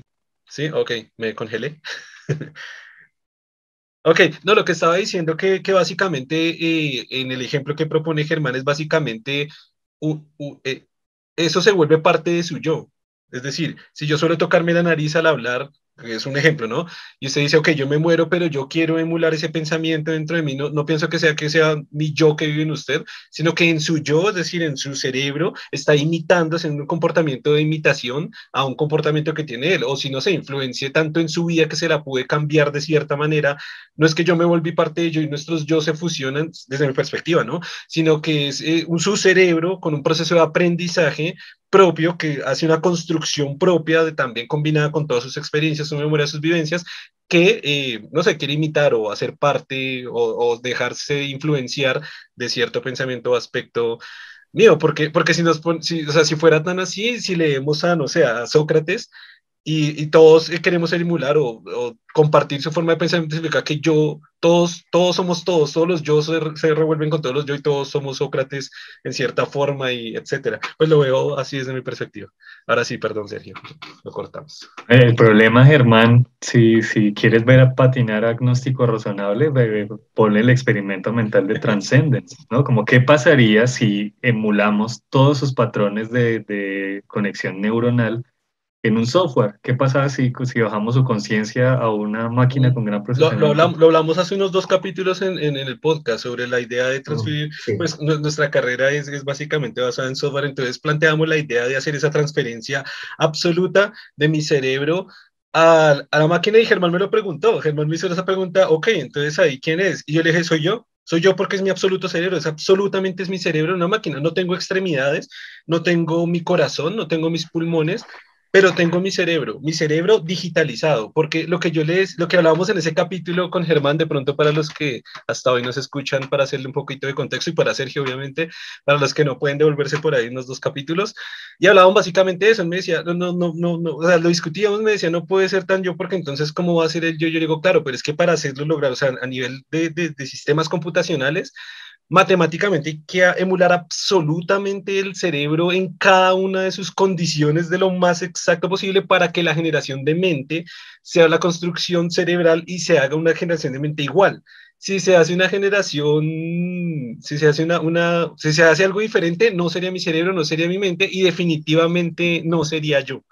Sí, ok, me congelé. ok, no, lo que estaba diciendo que, que básicamente eh, en el ejemplo que propone Germán es básicamente eh, eso se vuelve parte de su yo. Es decir, si yo suelo tocarme la nariz al hablar, es un ejemplo, ¿no? Y usted dice, ok, yo me muero, pero yo quiero emular ese pensamiento dentro de mí. No, no pienso que sea que sea mi yo que vive en usted, sino que en su yo, es decir, en su cerebro, está imitando, haciendo un comportamiento de imitación a un comportamiento que tiene él. O si no se influencie tanto en su vida que se la puede cambiar de cierta manera. No es que yo me volví parte de ello y nuestros yo se fusionan desde mi perspectiva, ¿no? Sino que es eh, un, su cerebro con un proceso de aprendizaje propio que hace una construcción propia de, también combinada con todas sus experiencias, su memoria, sus vivencias, que eh, no se quiere imitar o hacer parte o, dejarse influenciar de cierto pensamiento o aspecto mío, porque, porque si, nos si, o sea, si fuera tan así, si leemos a, no sé, a Sócrates, y, todos queremos emular o, compartir su forma de pensamiento, significa que yo, todos, todos somos todos, todos los yo se, se, revuelven con todos los yo y todos somos Sócrates en cierta forma y etcétera. Pues lo veo así desde mi perspectiva. Ahora sí, perdón, Sergio, lo cortamos. El problema, Germán, si, si quieres ver a patinar agnóstico razonable, ponle el experimento mental de Transcendence, ¿no? Como qué pasaría si emulamos todos sus patrones de, de conexión neuronal en un software. ¿Qué pasa si, si bajamos su conciencia a una máquina con gran procesamiento? Lo, lo, hablamos, hace unos dos capítulos en, en, el podcast sobre la idea de transferir, pues nuestra carrera es, es, básicamente basada en software, entonces planteamos la idea de hacer esa transferencia absoluta de mi cerebro a, a la máquina y Germán me lo preguntó, Germán me hizo esa pregunta, ok, entonces ahí, ¿quién es? Y yo le dije, soy yo. Soy yo porque es mi absoluto cerebro, es absolutamente es mi cerebro, una máquina. No tengo extremidades, no tengo mi corazón, no tengo mis pulmones, pero tengo mi cerebro, mi cerebro digitalizado, porque lo que yo les, lo que hablábamos en ese capítulo con Germán, de pronto para los que hasta hoy nos escuchan, para hacerle un poquito de contexto y para Sergio, obviamente, para los que no pueden devolverse por ahí unos dos capítulos, y hablábamos básicamente de eso, me decía, no, no, no, no, o sea, lo discutíamos, me decía, no puede ser tan yo, porque entonces, ¿cómo va a ser el yo? Yo digo, claro, pero es que para hacerlo lograr, o sea, a nivel de, de, de sistemas computacionales, matemáticamente hay que emular absolutamente el cerebro en cada una de sus condiciones de lo más exacto posible para que la generación de mente sea la construcción cerebral y se haga una generación de mente igual. Si se hace una generación, si se hace una, una, si se hace algo diferente, no sería mi cerebro, no sería mi mente y definitivamente no sería yo.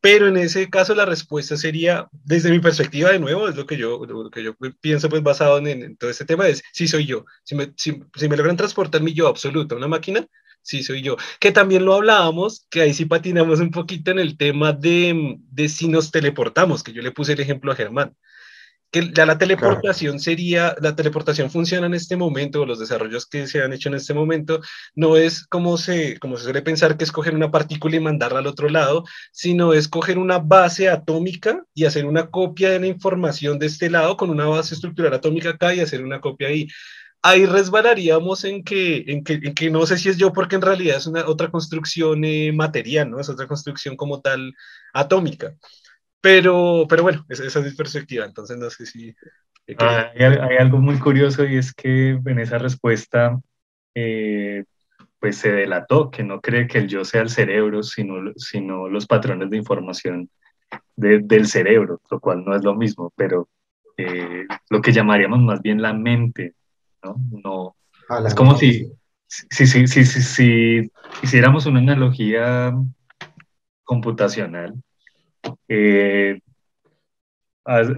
Pero en ese caso la respuesta sería, desde mi perspectiva de nuevo, es lo que yo, lo que yo pienso pues basado en, todo este tema, es si soy yo. Si me, si, me logran transportar mi yo absoluto a una máquina, sí soy yo. Que también lo hablábamos, que ahí sí patinamos un poquito en el tema de, de si nos teleportamos, que yo le puse el ejemplo a Germán que ya la teleportación sería, la teleportación funciona en este momento, los desarrollos que se han hecho en este momento, no es como se, como se suele pensar que es coger una partícula y mandarla al otro lado, sino es coger una base atómica y hacer una copia de la información de este lado con una base estructural atómica acá y hacer una copia ahí. Ahí resbalaríamos en que, en que, en que no sé si es yo, porque en realidad es una otra construcción eh, material, ¿no? Es otra construcción como tal atómica. Pero, pero bueno, esa, es mi perspectiva, entonces no sé si... Ah, hay, algo muy curioso y es que en esa respuesta eh, pues se delató que no cree que el yo sea el cerebro, sino, sino los patrones de información del cerebro, lo cual no es lo mismo, pero eh, lo que llamaríamos más bien la mente, ¿no? no es como si, si, si, si, si hiciéramos una analogía computacional, eh,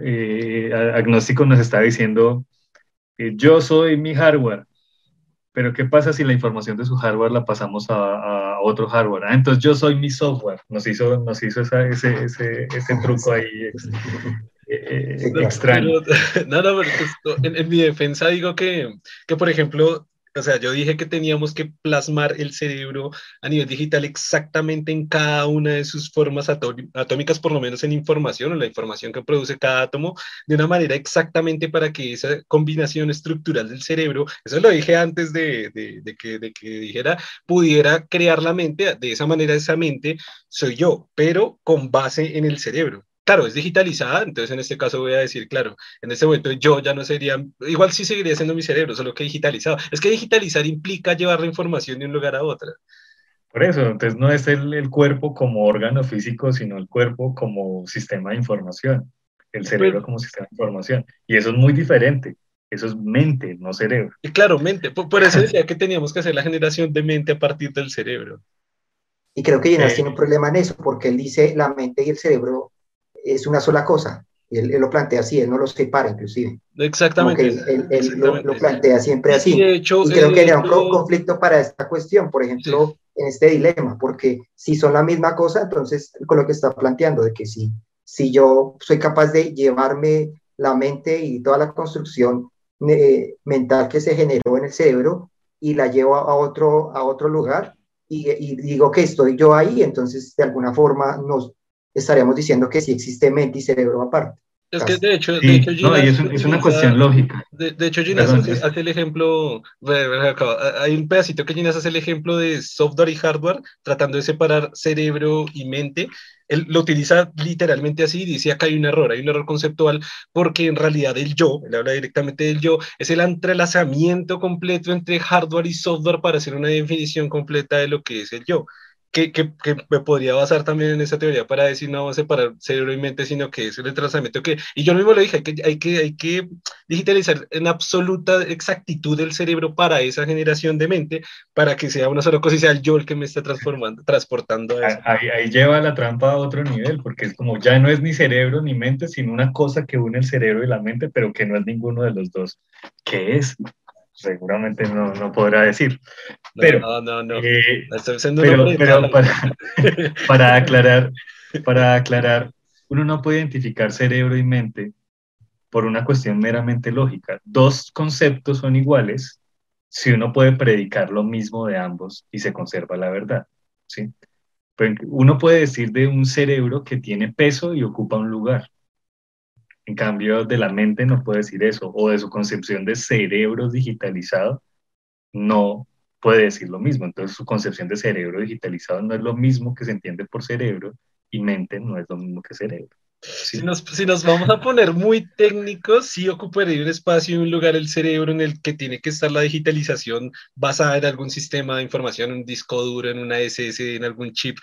eh, agnóstico nos está diciendo, eh, yo soy mi hardware, pero ¿qué pasa si la información de su hardware la pasamos a, otro hardware? Ah, entonces yo soy mi software. Nos hizo, nos hizo ese, ese, ese, truco ahí extraño. No, no, pero en, en, mi defensa digo que, que, por ejemplo, o sea, yo dije que teníamos que plasmar el cerebro a nivel digital exactamente en cada una de sus formas atómicas, por lo menos en información o la información que produce cada átomo, de una manera exactamente para que esa combinación estructural del cerebro, eso lo dije antes de, de, que, de que dijera, pudiera crear la mente, de esa manera esa mente soy yo, pero con base en el cerebro claro, es digitalizada, entonces en este caso voy a decir, claro, en este momento yo ya no sería, igual sí seguiría siendo mi cerebro, solo que digitalizado. Es que digitalizar implica llevar la información de un lugar a otro. Por eso, entonces no es el, el cuerpo como órgano físico, sino el cuerpo como sistema de información, el cerebro como sistema de información. Y eso es muy diferente. Eso es mente, no cerebro. Y claro, mente. Por, eso decía que teníamos que hacer la generación de mente a partir del cerebro. Y creo que Jonas tiene un problema en eso, porque él dice la mente y el cerebro es una sola cosa. Él, lo plantea así, él no lo separa inclusive. Exactamente. Él, Lo, plantea siempre así. y creo que hay un conflicto para esta cuestión, por ejemplo, en este dilema, porque si son la misma cosa, entonces con lo que está planteando, de que si, si yo soy capaz de llevarme la mente y toda la construcción eh, mental que se generó en el cerebro y la llevo a otro, a otro lugar y, y digo que estoy yo ahí, entonces de alguna forma nos, estaríamos diciendo que sí existe mente y cerebro aparte. Es que de hecho, de hecho no, es, es, una cuestión lógica. De, de hecho, Ginas hace, hace, el ejemplo, hay un pedacito que Ginas hace el ejemplo de software y hardware, tratando de separar cerebro y mente. Él lo utiliza literalmente así, dice acá hay un error, hay un error conceptual, porque en realidad el yo, él habla directamente del yo, es el entrelazamiento completo entre hardware y software para hacer una definición completa de lo que es el yo que, que, que, me podría basar también en esa teoría para decir no vamos a separar cerebro y mente, sino que es el tratamiento que, y yo mismo lo dije, hay que, hay que, hay que digitalizar en absoluta exactitud el cerebro para esa generación de mente, para que sea una sola cosa y sea el yo el que me está transformando, transportando eso. Ahí, ahí lleva la trampa a otro nivel, porque es como ya no es ni cerebro ni mente, sino una cosa que une el cerebro y la mente, pero que no es ninguno de los dos. ¿Qué es? Seguramente no, no podrá decir. Pero, no, no, no. Eh, pero, para, para, aclarar, para aclarar, uno no puede identificar cerebro y mente por una cuestión meramente lógica. Dos conceptos son iguales si uno puede predicar lo mismo de ambos y se conserva la verdad. ¿sí? Uno puede decir de un cerebro que tiene peso y ocupa un lugar en cambio, de la mente no puede decir eso, o de su concepción de cerebro digitalizado, no puede decir lo mismo. Entonces, su concepción de cerebro digitalizado no es lo mismo que se entiende por cerebro, y mente no es lo mismo que cerebro. Si, nos, si, nos, vamos a poner muy técnicos, sí ocuparía un espacio y un lugar el cerebro en el que tiene que estar la digitalización basada en algún sistema de información, un disco duro, en una SS, en algún chip.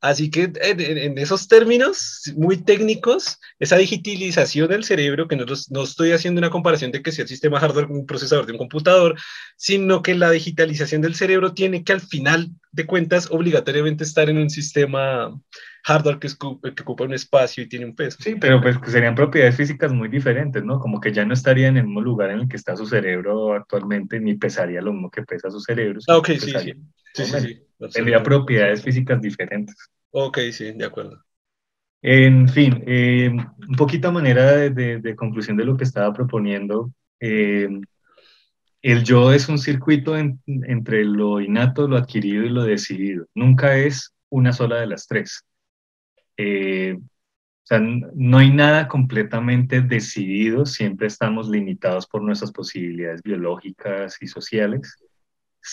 Así que en, esos términos muy técnicos, esa digitalización del cerebro, que no, no, estoy haciendo una comparación de que sea el sistema hardware un procesador de un computador, sino que la digitalización del cerebro tiene que al final de cuentas obligatoriamente estar en un sistema hardware que, que, ocupa un espacio y tiene un peso. Sí, pero pues serían propiedades físicas muy diferentes, ¿no? Como que ya no estaría en el mismo lugar en el que está su cerebro actualmente, ni pesaría lo mismo que pesa su cerebro. Ah, ok, sí, sí. sí, sí, Tendría propiedades físicas diferentes. Ok, sí, de acuerdo. En fin, eh, un poquito a manera de, de, conclusión de lo que estaba proponiendo, eh, el yo es un circuito entre lo innato, lo adquirido y lo decidido. Nunca es una sola de las tres. Eh, no hay nada completamente decidido, siempre estamos limitados por nuestras posibilidades biológicas y sociales.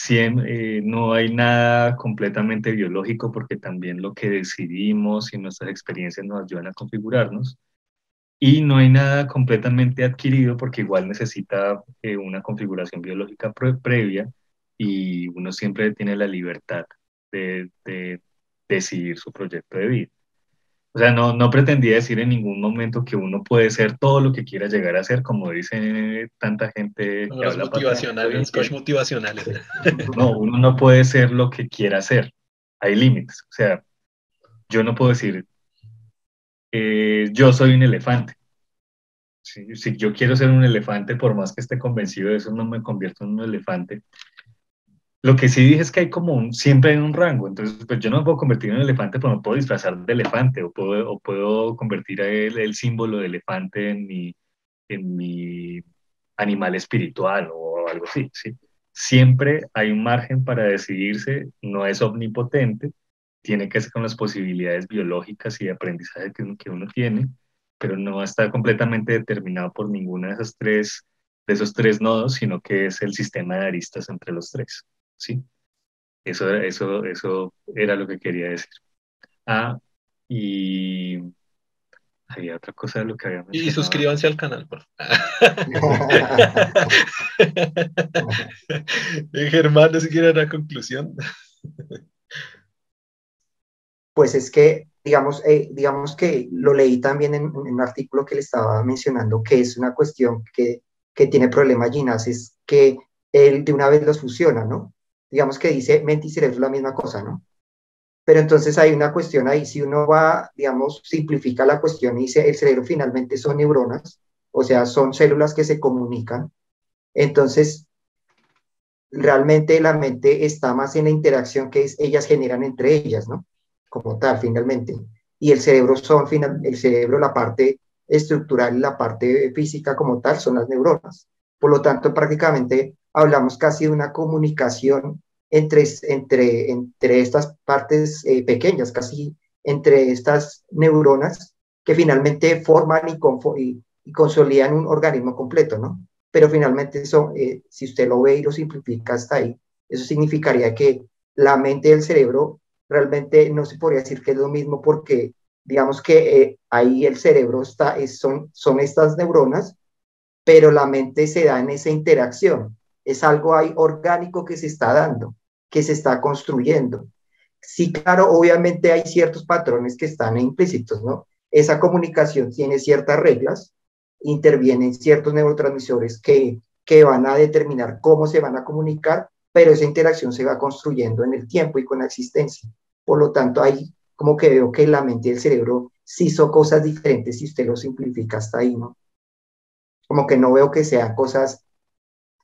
Eh, no hay nada completamente biológico porque también lo que decidimos y nuestras experiencias nos ayudan a configurarnos. Y no hay nada completamente adquirido porque igual necesita eh, una configuración biológica previa y uno siempre tiene la libertad de decidir su proyecto de vida. O sea, no, no pretendía decir en ningún momento que uno puede ser todo lo que quiera llegar a ser, como dice tanta gente. que los motivacionales, coach motivacionales. No, uno no puede ser lo que quiera ser. Hay límites. O sea, yo no puedo decir, eh, yo soy un elefante. Si, si, yo quiero ser un elefante, por más que esté convencido de eso, no me convierto en un elefante. Lo que sí dije es que hay como un, siempre hay un rango, entonces pues yo no me puedo convertir en un elefante, pero me puedo disfrazar de elefante o puedo, o puedo convertir el, el símbolo de elefante en mi, en mi animal espiritual o algo así, ¿sí? Siempre hay un margen para decidirse, no es omnipotente, tiene que ser con las posibilidades biológicas y de aprendizaje que uno, que uno tiene, pero no está completamente determinado por ninguna de esas tres de esos tres nodos, sino que es el sistema de aristas entre los tres. ¿Sí? Eso, eso, eso era lo que quería decir. Ah, y había otra cosa de lo que había Y suscríbanse al canal, por Germán, no si quiere la conclusión. Pues es que, digamos, eh, digamos que lo leí también en, un artículo que le estaba mencionando, que es una cuestión que, que tiene problemas Ginas, es que él de una vez los fusiona, ¿no? Digamos que dice mente y cerebro es la misma cosa, ¿no? Pero entonces hay una cuestión ahí, si uno va, digamos, simplifica la cuestión y dice el cerebro finalmente son neuronas, o sea, son células que se comunican, entonces realmente la mente está más en la interacción que ellas generan entre ellas, ¿no? Como tal, finalmente. Y el cerebro son, el cerebro, la parte estructural la parte física como tal son las neuronas. Por lo tanto, prácticamente hablamos casi de una comunicación entre, entre, entre estas partes eh, pequeñas, casi entre estas neuronas, que finalmente forman y, y, consolidan un organismo completo, ¿no? Pero finalmente eso, eh, si usted lo ve y lo simplifica hasta ahí, eso significaría que la mente y el cerebro realmente no se podría decir que es lo mismo porque digamos que eh, ahí el cerebro está, son, son estas neuronas, pero la mente se da en esa interacción. Es algo ahí orgánico que se está dando, que se está construyendo. Sí, claro, obviamente hay ciertos patrones que están implícitos, ¿no? Esa comunicación tiene ciertas reglas, intervienen ciertos neurotransmisores que, que van a determinar cómo se van a comunicar, pero esa interacción se va construyendo en el tiempo y con la existencia. Por lo tanto, hay como que veo que la mente y el cerebro sí son cosas diferentes si usted lo simplifica hasta ahí, ¿no? Como que no veo que sean cosas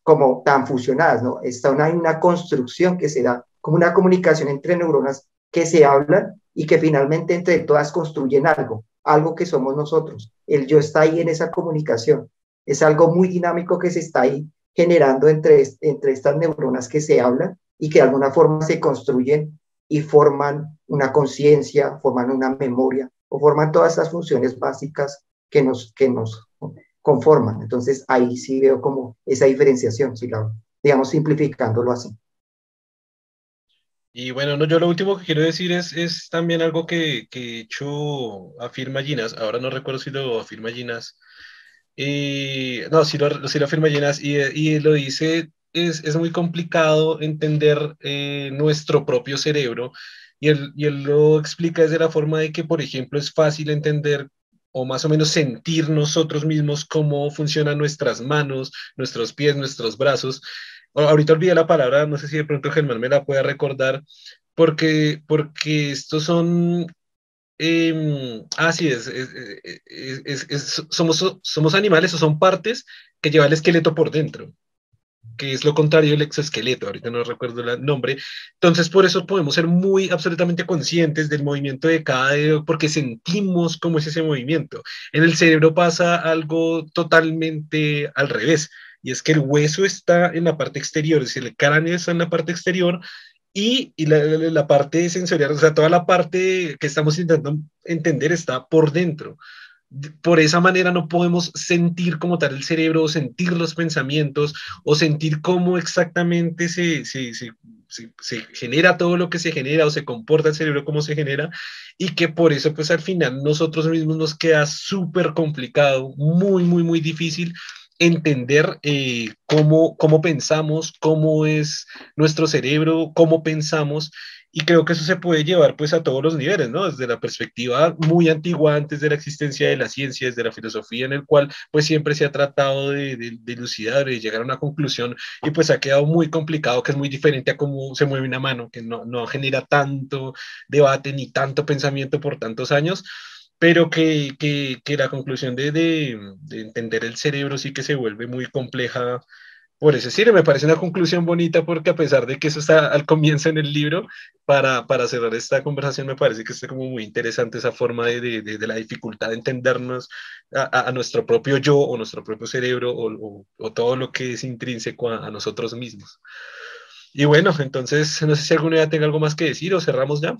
como tan fusionadas, ¿no? Está una, una construcción que se da, como una comunicación entre neuronas que se hablan y que finalmente entre todas construyen algo, algo que somos nosotros. El yo está ahí en esa comunicación. Es algo muy dinámico que se está ahí generando entre, entre estas neuronas que se hablan y que de alguna forma se construyen y forman una conciencia, forman una memoria o forman todas esas funciones básicas que nos, que nos conforman. Entonces ahí sí veo como esa diferenciación, si la, digamos simplificándolo así. Y bueno, no, yo lo último que quiero decir es, es también algo que, que afirma Ginas, ahora no recuerdo si lo afirma Ginas, y, no, si lo, si lo afirma Ginas, y, y lo dice es, muy complicado entender eh, nuestro propio cerebro y él, y él lo explica desde la forma de que, por ejemplo, es fácil entender o más o menos sentir nosotros mismos cómo funcionan nuestras manos, nuestros pies, nuestros brazos. Ahorita olvidé la palabra, no sé si de pronto Germán me la pueda recordar, porque, porque estos son... Eh, ah, sí, es, es, somos, somos animales o son partes que lleva el esqueleto por dentro que es lo contrario del exoesqueleto, ahorita no recuerdo el nombre. Entonces, por eso podemos ser muy absolutamente conscientes del movimiento de cada dedo, porque sentimos cómo es ese movimiento. En el cerebro pasa algo totalmente al revés, y es que el hueso está en la parte exterior, es decir, el cráneo está en la parte exterior y, y la, la, parte sensorial, o sea, toda la parte que estamos intentando entender está por dentro por esa manera no podemos sentir como tal el cerebro sentir los pensamientos o sentir cómo exactamente se, se, se, se, genera todo lo que se genera o se comporta el cerebro como se genera y que por eso pues al final nosotros mismos nos queda súper complicado, muy, muy, muy difícil entender eh, cómo, cómo pensamos, cómo es nuestro cerebro, cómo pensamos y creo que eso se puede llevar pues a todos los niveles, ¿no? Desde la perspectiva muy antigua, antes de la existencia de la ciencia, desde la filosofía, en el cual pues siempre se ha tratado de, de, de elucidar, de llegar a una conclusión y pues ha quedado muy complicado, que es muy diferente a cómo se mueve una mano, que no, no genera tanto debate ni tanto pensamiento por tantos años pero que, que, que la conclusión de, de, de, entender el cerebro sí que se vuelve muy compleja por eso sí, me parece una conclusión bonita porque a pesar de que eso está al comienzo en el libro, para, para cerrar esta conversación me parece que está como muy interesante esa forma de, de, de la dificultad de entendernos a, a, nuestro propio yo o nuestro propio cerebro o, o, o todo lo que es intrínseco a, a, nosotros mismos. Y bueno, entonces no sé si alguno ya tenga algo más que decir o cerramos ya.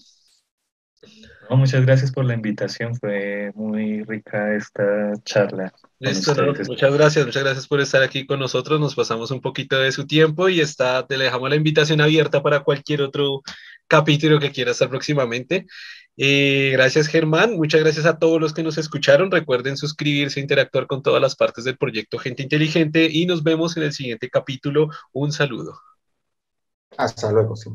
No, muchas gracias por la invitación, fue muy rica esta charla. Listo, no, muchas gracias, muchas gracias por estar aquí con nosotros, nos pasamos un poquito de su tiempo y está, te dejamos la invitación abierta para cualquier otro capítulo que quieras hacer próximamente. Eh, gracias Germán, muchas gracias a todos los que nos escucharon, recuerden suscribirse, interactuar con todas las partes del proyecto Gente Inteligente y nos vemos en el siguiente capítulo. Un saludo. Hasta luego. Sí.